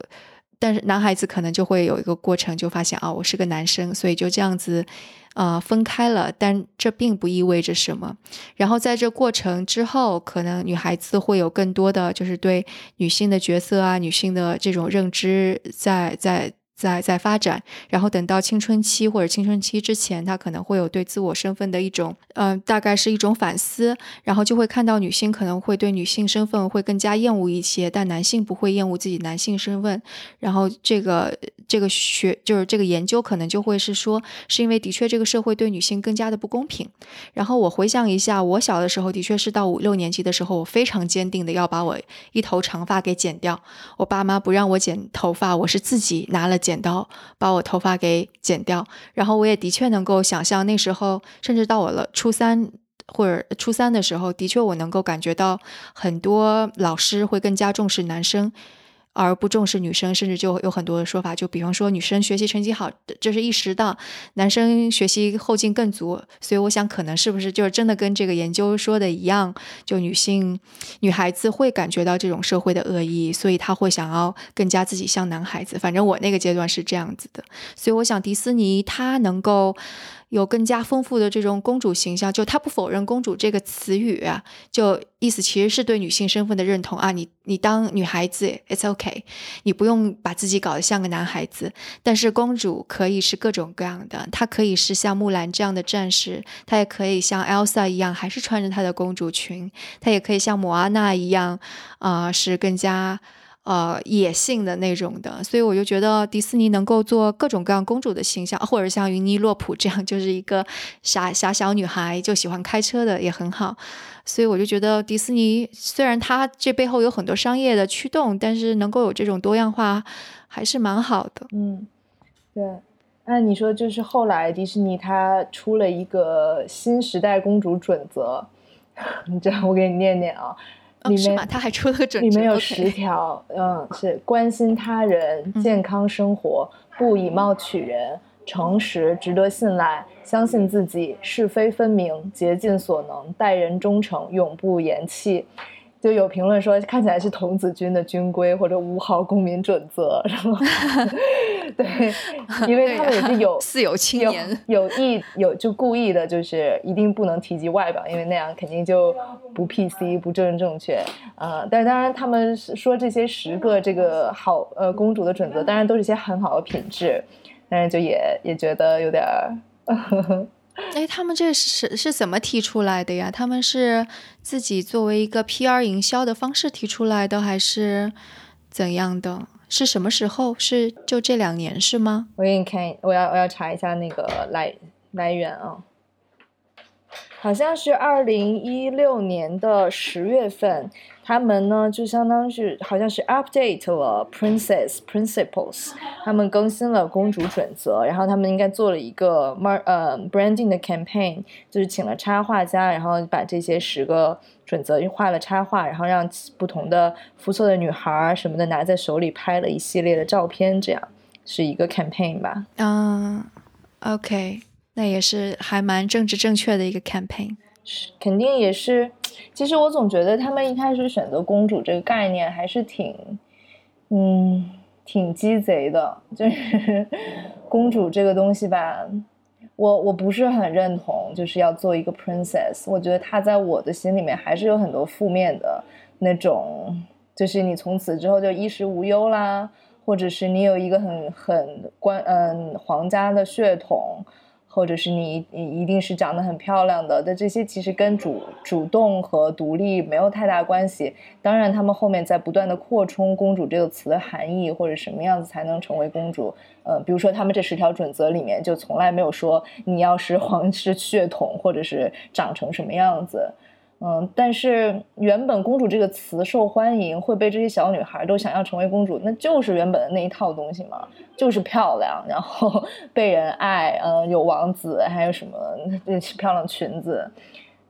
但是男孩子可能就会有一个过程，就发现啊，我是个男生，所以就这样子，呃，分开了。但这并不意味着什么。然后在这过程之后，可能女孩子会有更多的就是对女性的角色啊，女性的这种认知，在。在在在发展，然后等到青春期或者青春期之前，他可能会有对自我身份的一种，嗯，大概是一种反思，然后就会看到女性可能会对女性身份会更加厌恶一些，但男性不会厌恶自己男性身份，然后这个。这个学就是这个研究，可能就会是说，是因为的确这个社会对女性更加的不公平。然后我回想一下，我小的时候的确是到五六年级的时候，我非常坚定的要把我一头长发给剪掉。我爸妈不让我剪头发，我是自己拿了剪刀把我头发给剪掉。然后我也的确能够想象那时候，甚至到我了初三或者初三的时候，的确我能够感觉到很多老师会更加重视男生。而不重视女生，甚至就有很多的说法，就比方说女生学习成绩好，这是一时的，男生学习后劲更足。所以我想，可能是不是就是真的跟这个研究说的一样，就女性女孩子会感觉到这种社会的恶意，所以她会想要更加自己像男孩子。反正我那个阶段是这样子的，所以我想迪士尼它能够。有更加丰富的这种公主形象，就他不否认“公主”这个词语啊，就意思其实是对女性身份的认同啊。你你当女孩子，it's okay，你不用把自己搞得像个男孩子。但是公主可以是各种各样的，她可以是像木兰这样的战士，她也可以像 Elsa 一样，还是穿着她的公主裙，她也可以像莫阿娜一样，啊，是更加。呃，野性的那种的，所以我就觉得迪士尼能够做各种各样公主的形象，或者像云妮洛普这样，就是一个傻傻小女孩，就喜欢开车的也很好。所以我就觉得迪士尼虽然它这背后有很多商业的驱动，但是能够有这种多样化，还是蛮好的。嗯，对。那你说就是后来迪士尼它出了一个新时代公主准则，你 [LAUGHS] 这样我给你念念啊。里面他还出了个准里面有十条，嗯，是关心他人、健康生活、不以貌取人、诚实、值得信赖、相信自己、是非分明、竭尽所能、待人忠诚、永不言弃。就有评论说，看起来是童子军的军规或者五好公民准则，然后 [LAUGHS] 对，[LAUGHS] 因为他们也是有 [LAUGHS] 似有青年有意有就故意的，就是一定不能提及外表，因为那样肯定就不 PC 不正正确啊。但是当然，他们说这些十个这个好呃公主的准则，当然都是一些很好的品质，但是就也也觉得有点。哎，他们这是是怎么提出来的呀？他们是自己作为一个 PR 营销的方式提出来的，还是怎样的？是什么时候？是就这两年是吗？我给你看，我要我要查一下那个来来源啊。好像是二零一六年的十月份，他们呢就相当是好像是 update 了 Princess Principles，他们更新了公主准则，然后他们应该做了一个 mar 呃 branding 的 campaign，就是请了插画家，然后把这些十个准则画了插画，然后让不同的肤色的女孩什么的拿在手里拍了一系列的照片，这样是一个 campaign 吧？嗯，OK。那也是还蛮政治正确的一个 campaign，是肯定也是。其实我总觉得他们一开始选择公主这个概念还是挺，嗯，挺鸡贼的。就是 [LAUGHS] 公主这个东西吧，我我不是很认同，就是要做一个 princess。我觉得她在我的心里面还是有很多负面的那种，就是你从此之后就衣食无忧啦，或者是你有一个很很官嗯皇家的血统。或者是你你一定是长得很漂亮的，但这些其实跟主主动和独立没有太大关系。当然，他们后面在不断的扩充“公主”这个词的含义，或者什么样子才能成为公主。呃，比如说他们这十条准则里面就从来没有说你要是皇室血统，或者是长成什么样子。嗯，但是原本“公主”这个词受欢迎，会被这些小女孩都想要成为公主，那就是原本的那一套东西嘛，就是漂亮，然后 [LAUGHS] 被人爱，嗯，有王子，还有什么那漂亮裙子，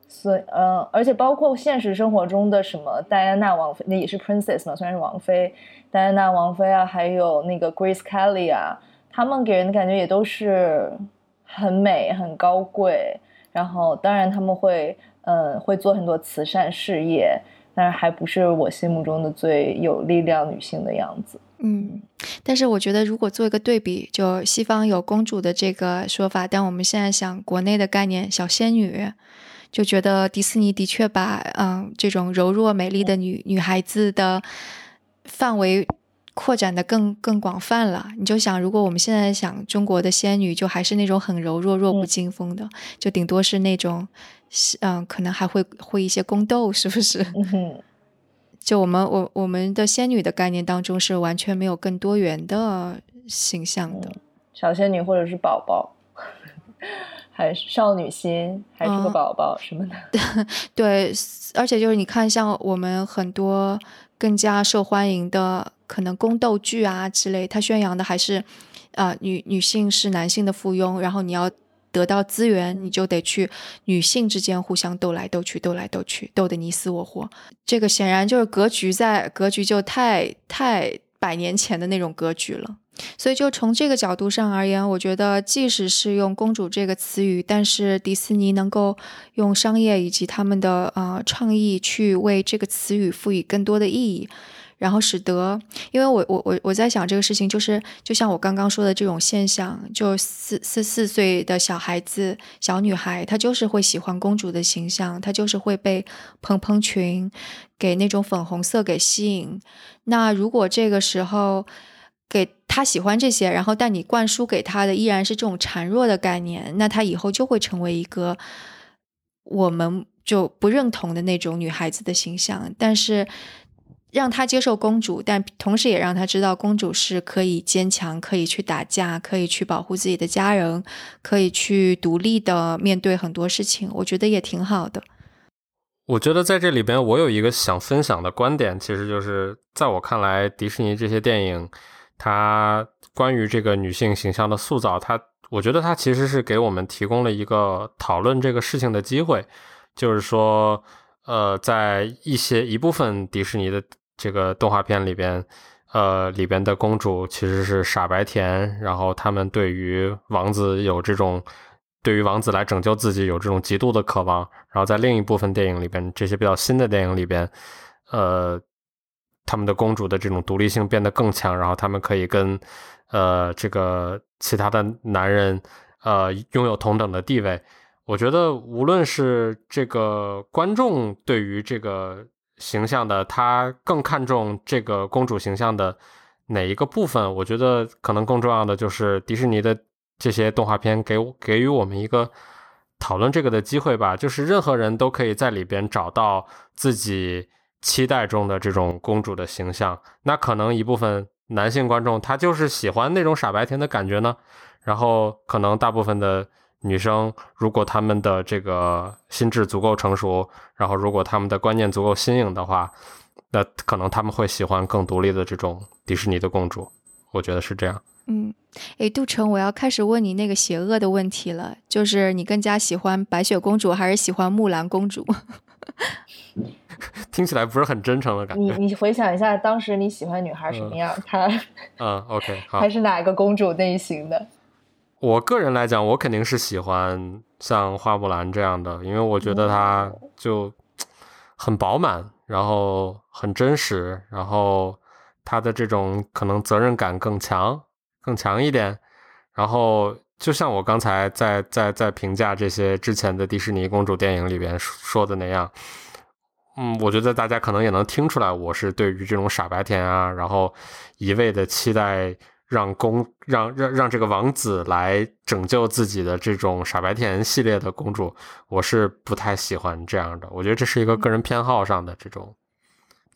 所以，嗯，而且包括现实生活中的什么戴安娜王妃，那也是 princess 嘛，虽然是王妃，戴安娜王妃啊，还有那个 Grace Kelly 啊，他们给人的感觉也都是很美、很高贵，然后当然他们会。呃，会做很多慈善事业，但是还不是我心目中的最有力量女性的样子。嗯，但是我觉得如果做一个对比，就西方有公主的这个说法，但我们现在想国内的概念小仙女，就觉得迪士尼的确把嗯这种柔弱美丽的女女孩子的范围。扩展的更更广泛了，你就想，如果我们现在想中国的仙女，就还是那种很柔弱、弱不禁风的，就顶多是那种，嗯，可能还会会一些宫斗，是不是？就我们我我们的仙女的概念当中是完全没有更多元的形象的，小仙女或者是宝宝，[LAUGHS] 还是少女心，还是个宝宝什么的。[LAUGHS] 对，而且就是你看，像我们很多更加受欢迎的。可能宫斗剧啊之类，它宣扬的还是，啊，女女性是男性的附庸，然后你要得到资源，你就得去女性之间互相斗来斗去，斗来斗去，斗得你死我活。这个显然就是格局在格局就太太百年前的那种格局了。所以就从这个角度上而言，我觉得即使是用“公主”这个词语，但是迪士尼能够用商业以及他们的呃创意去为这个词语赋予更多的意义。然后使得，因为我我我我在想这个事情，就是就像我刚刚说的这种现象，就四四四岁的小孩子、小女孩，她就是会喜欢公主的形象，她就是会被蓬蓬裙给那种粉红色给吸引。那如果这个时候给她喜欢这些，然后但你灌输给她的依然是这种孱弱的概念，那她以后就会成为一个我们就不认同的那种女孩子的形象，但是。让他接受公主，但同时也让他知道公主是可以坚强，可以去打架，可以去保护自己的家人，可以去独立的面对很多事情。我觉得也挺好的。我觉得在这里边，我有一个想分享的观点，其实就是在我看来，迪士尼这些电影，它关于这个女性形象的塑造，它我觉得它其实是给我们提供了一个讨论这个事情的机会，就是说。呃，在一些一部分迪士尼的这个动画片里边，呃，里边的公主其实是傻白甜，然后他们对于王子有这种，对于王子来拯救自己有这种极度的渴望。然后在另一部分电影里边，这些比较新的电影里边，呃，他们的公主的这种独立性变得更强，然后他们可以跟呃这个其他的男人呃拥有同等的地位。我觉得，无论是这个观众对于这个形象的，他更看重这个公主形象的哪一个部分？我觉得可能更重要的就是迪士尼的这些动画片给给予我们一个讨论这个的机会吧。就是任何人都可以在里边找到自己期待中的这种公主的形象。那可能一部分男性观众他就是喜欢那种傻白甜的感觉呢，然后可能大部分的。女生如果她们的这个心智足够成熟，然后如果她们的观念足够新颖的话，那可能他们会喜欢更独立的这种迪士尼的公主。我觉得是这样。嗯，哎，杜成，我要开始问你那个邪恶的问题了，就是你更加喜欢白雪公主还是喜欢木兰公主？[LAUGHS] 听起来不是很真诚的感觉。你 [LAUGHS] 你回想一下，当时你喜欢女孩什么样？她嗯，OK，[LAUGHS] 好，还是哪个公主类型的？我个人来讲，我肯定是喜欢像花木兰这样的，因为我觉得她就很饱满，然后很真实，然后她的这种可能责任感更强，更强一点。然后就像我刚才在在在评价这些之前的迪士尼公主电影里边说的那样，嗯，我觉得大家可能也能听出来，我是对于这种傻白甜啊，然后一味的期待。让公让让让这个王子来拯救自己的这种傻白甜系列的公主，我是不太喜欢这样的。我觉得这是一个个人偏好上的这种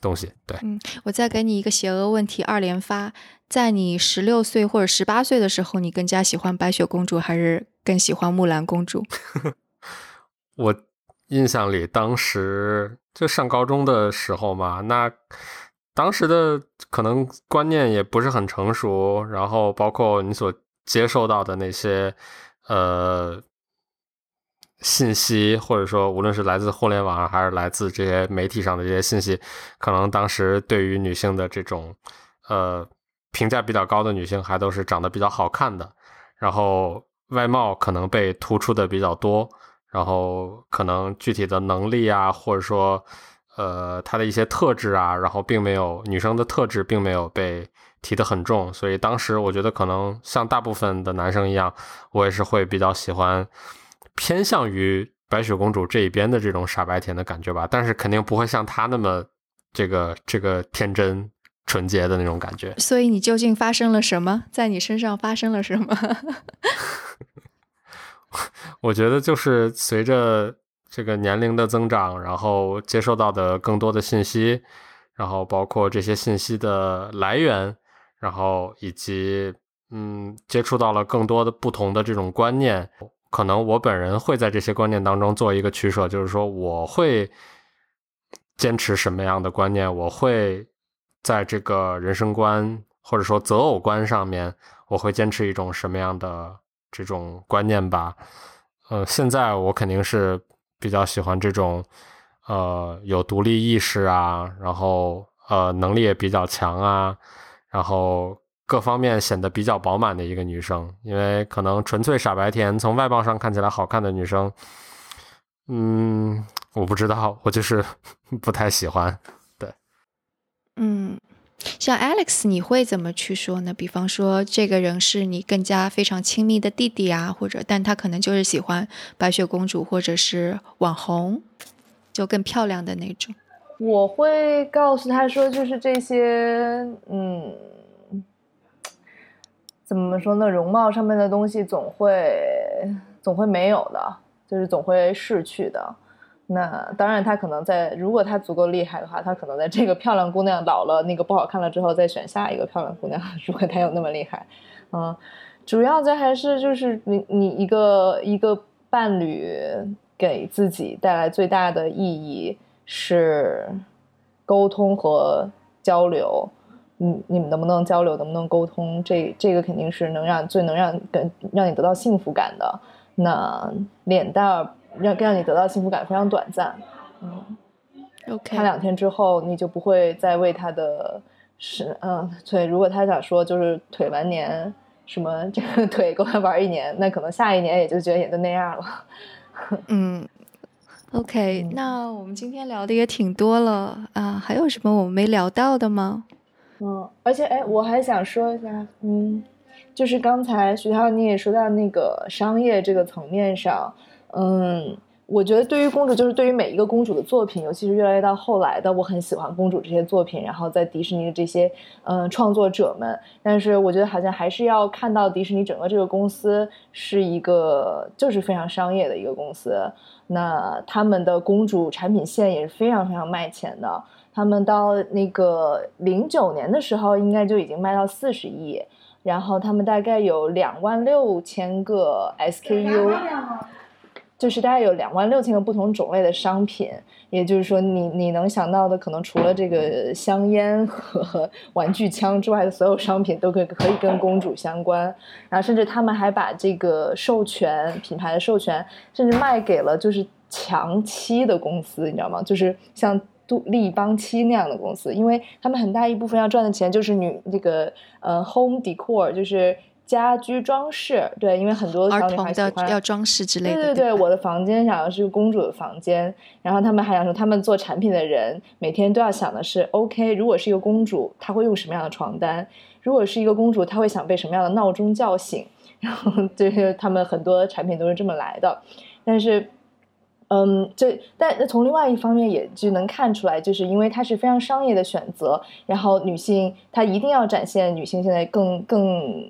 东西。对，嗯，我再给你一个邪恶问题二连发：在你十六岁或者十八岁的时候，你更加喜欢白雪公主，还是更喜欢木兰公主？[LAUGHS] 我印象里，当时就上高中的时候嘛，那。当时的可能观念也不是很成熟，然后包括你所接受到的那些呃信息，或者说无论是来自互联网还是来自这些媒体上的这些信息，可能当时对于女性的这种呃评价比较高的女性，还都是长得比较好看的，然后外貌可能被突出的比较多，然后可能具体的能力啊，或者说。呃，她的一些特质啊，然后并没有女生的特质，并没有被提得很重，所以当时我觉得可能像大部分的男生一样，我也是会比较喜欢偏向于白雪公主这一边的这种傻白甜的感觉吧，但是肯定不会像她那么这个这个天真纯洁的那种感觉。所以你究竟发生了什么？在你身上发生了什么？[LAUGHS] 我觉得就是随着。这个年龄的增长，然后接受到的更多的信息，然后包括这些信息的来源，然后以及嗯，接触到了更多的不同的这种观念，可能我本人会在这些观念当中做一个取舍，就是说我会坚持什么样的观念，我会在这个人生观或者说择偶观上面，我会坚持一种什么样的这种观念吧。呃，现在我肯定是。比较喜欢这种，呃，有独立意识啊，然后呃，能力也比较强啊，然后各方面显得比较饱满的一个女生。因为可能纯粹傻白甜，从外貌上看起来好看的女生，嗯，我不知道，我就是 [LAUGHS] 不太喜欢。对，嗯。像 Alex，你会怎么去说呢？比方说，这个人是你更加非常亲密的弟弟啊，或者，但他可能就是喜欢白雪公主，或者是网红，就更漂亮的那种。我会告诉他说，就是这些，嗯，怎么说呢？容貌上面的东西总会总会没有的，就是总会逝去的。那当然，他可能在，如果他足够厉害的话，他可能在这个漂亮姑娘老了，那个不好看了之后，再选下一个漂亮姑娘。[LAUGHS] 如果他有那么厉害，嗯，主要这还是就是你你一个一个伴侣给自己带来最大的意义是沟通和交流。嗯，你们能不能交流，能不能沟通？这这个肯定是能让最能让跟让你得到幸福感的。那脸蛋儿。让让你得到幸福感非常短暂，嗯，OK，他两天之后你就不会再为他的是嗯腿，如果他想说就是腿完年什么这个 [LAUGHS] 腿够他玩一年，那可能下一年也就觉得也就那样了，[LAUGHS] 嗯，OK，那我们今天聊的也挺多了啊，还有什么我们没聊到的吗？嗯，而且哎，我还想说一下，嗯，就是刚才徐涛你也说到那个商业这个层面上。嗯，我觉得对于公主，就是对于每一个公主的作品，尤其是越来越到后来的，我很喜欢公主这些作品。然后在迪士尼的这些嗯创作者们，但是我觉得好像还是要看到迪士尼整个这个公司是一个就是非常商业的一个公司。那他们的公主产品线也是非常非常卖钱的。他们到那个零九年的时候，应该就已经卖到四十亿，然后他们大概有两万六千个 SKU。就是大概有两万六千个不同种类的商品，也就是说，你你能想到的，可能除了这个香烟和玩具枪之外的所有商品，都可以可以跟公主相关。然后，甚至他们还把这个授权品牌的授权，甚至卖给了就是强妻的公司，你知道吗？就是像杜立邦妻那样的公司，因为他们很大一部分要赚的钱就是女这个呃 home decor，就是。家居装饰，对，因为很多小女孩喜欢要装饰之类的。对对对，我的房间想要是公主的房间，然后他们还想说，他们做产品的人每天都要想的是，OK，如果是一个公主，她会用什么样的床单？如果是一个公主，她会想被什么样的闹钟叫醒？[LAUGHS] 然后就是他们很多产品都是这么来的，但是。嗯，这但从另外一方面也就能看出来，就是因为它是非常商业的选择，然后女性她一定要展现女性现在更更。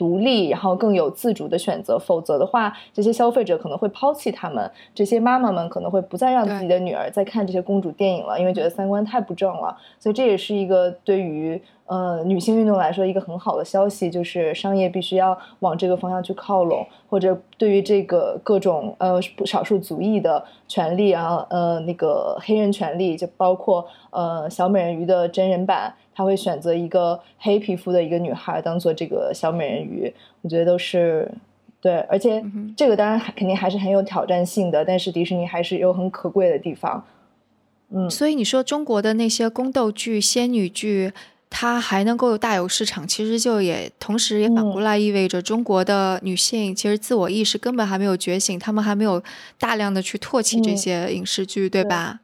独立，然后更有自主的选择，否则的话，这些消费者可能会抛弃他们。这些妈妈们可能会不再让自己的女儿再看这些公主电影了，因为觉得三观太不正了。所以这也是一个对于呃女性运动来说一个很好的消息，就是商业必须要往这个方向去靠拢，或者对于这个各种呃少数族裔的权利啊，呃那个黑人权利，就包括呃小美人鱼的真人版。他会选择一个黑皮肤的一个女孩当做这个小美人鱼，我觉得都是对，而且这个当然肯定还是很有挑战性的，但是迪士尼还是有很可贵的地方。嗯，所以你说中国的那些宫斗剧、仙女剧，它还能够大有市场，其实就也同时也反过来意味着中国的女性其实自我意识根本还没有觉醒，她们还没有大量的去唾弃这些影视剧，对吧？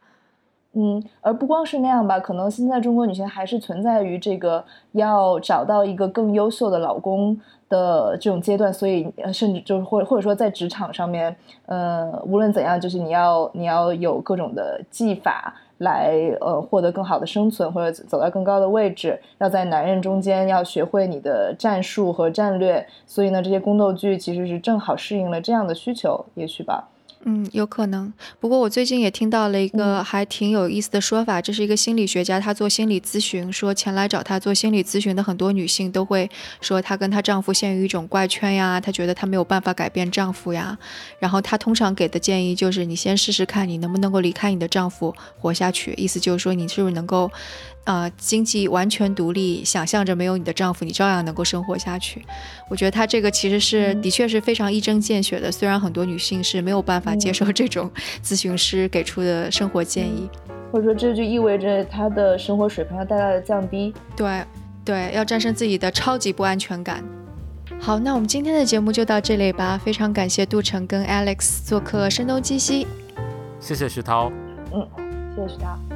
嗯，而不光是那样吧，可能现在中国女性还是存在于这个要找到一个更优秀的老公的这种阶段，所以甚至就是或或者说在职场上面，呃，无论怎样，就是你要你要有各种的技法来呃获得更好的生存或者走到更高的位置，要在男人中间要学会你的战术和战略，所以呢，这些宫斗剧其实是正好适应了这样的需求，也许吧。嗯，有可能。不过我最近也听到了一个还挺有意思的说法，这是一个心理学家，他做心理咨询，说前来找他做心理咨询的很多女性都会说，她跟她丈夫陷于一种怪圈呀，她觉得她没有办法改变丈夫呀。然后她通常给的建议就是，你先试试看，你能不能够离开你的丈夫活下去。意思就是说，你是不是能够。呃，经济完全独立，想象着没有你的丈夫，你照样能够生活下去。我觉得他这个其实是的确是非常一针见血的。虽然很多女性是没有办法接受这种咨询师给出的生活建议，或者说这就意味着他的生活水平要大大的降低。对，对，要战胜自己的超级不安全感。好，那我们今天的节目就到这里吧。非常感谢杜成跟 Alex 做客声东击西。谢谢徐涛。嗯，谢谢徐涛。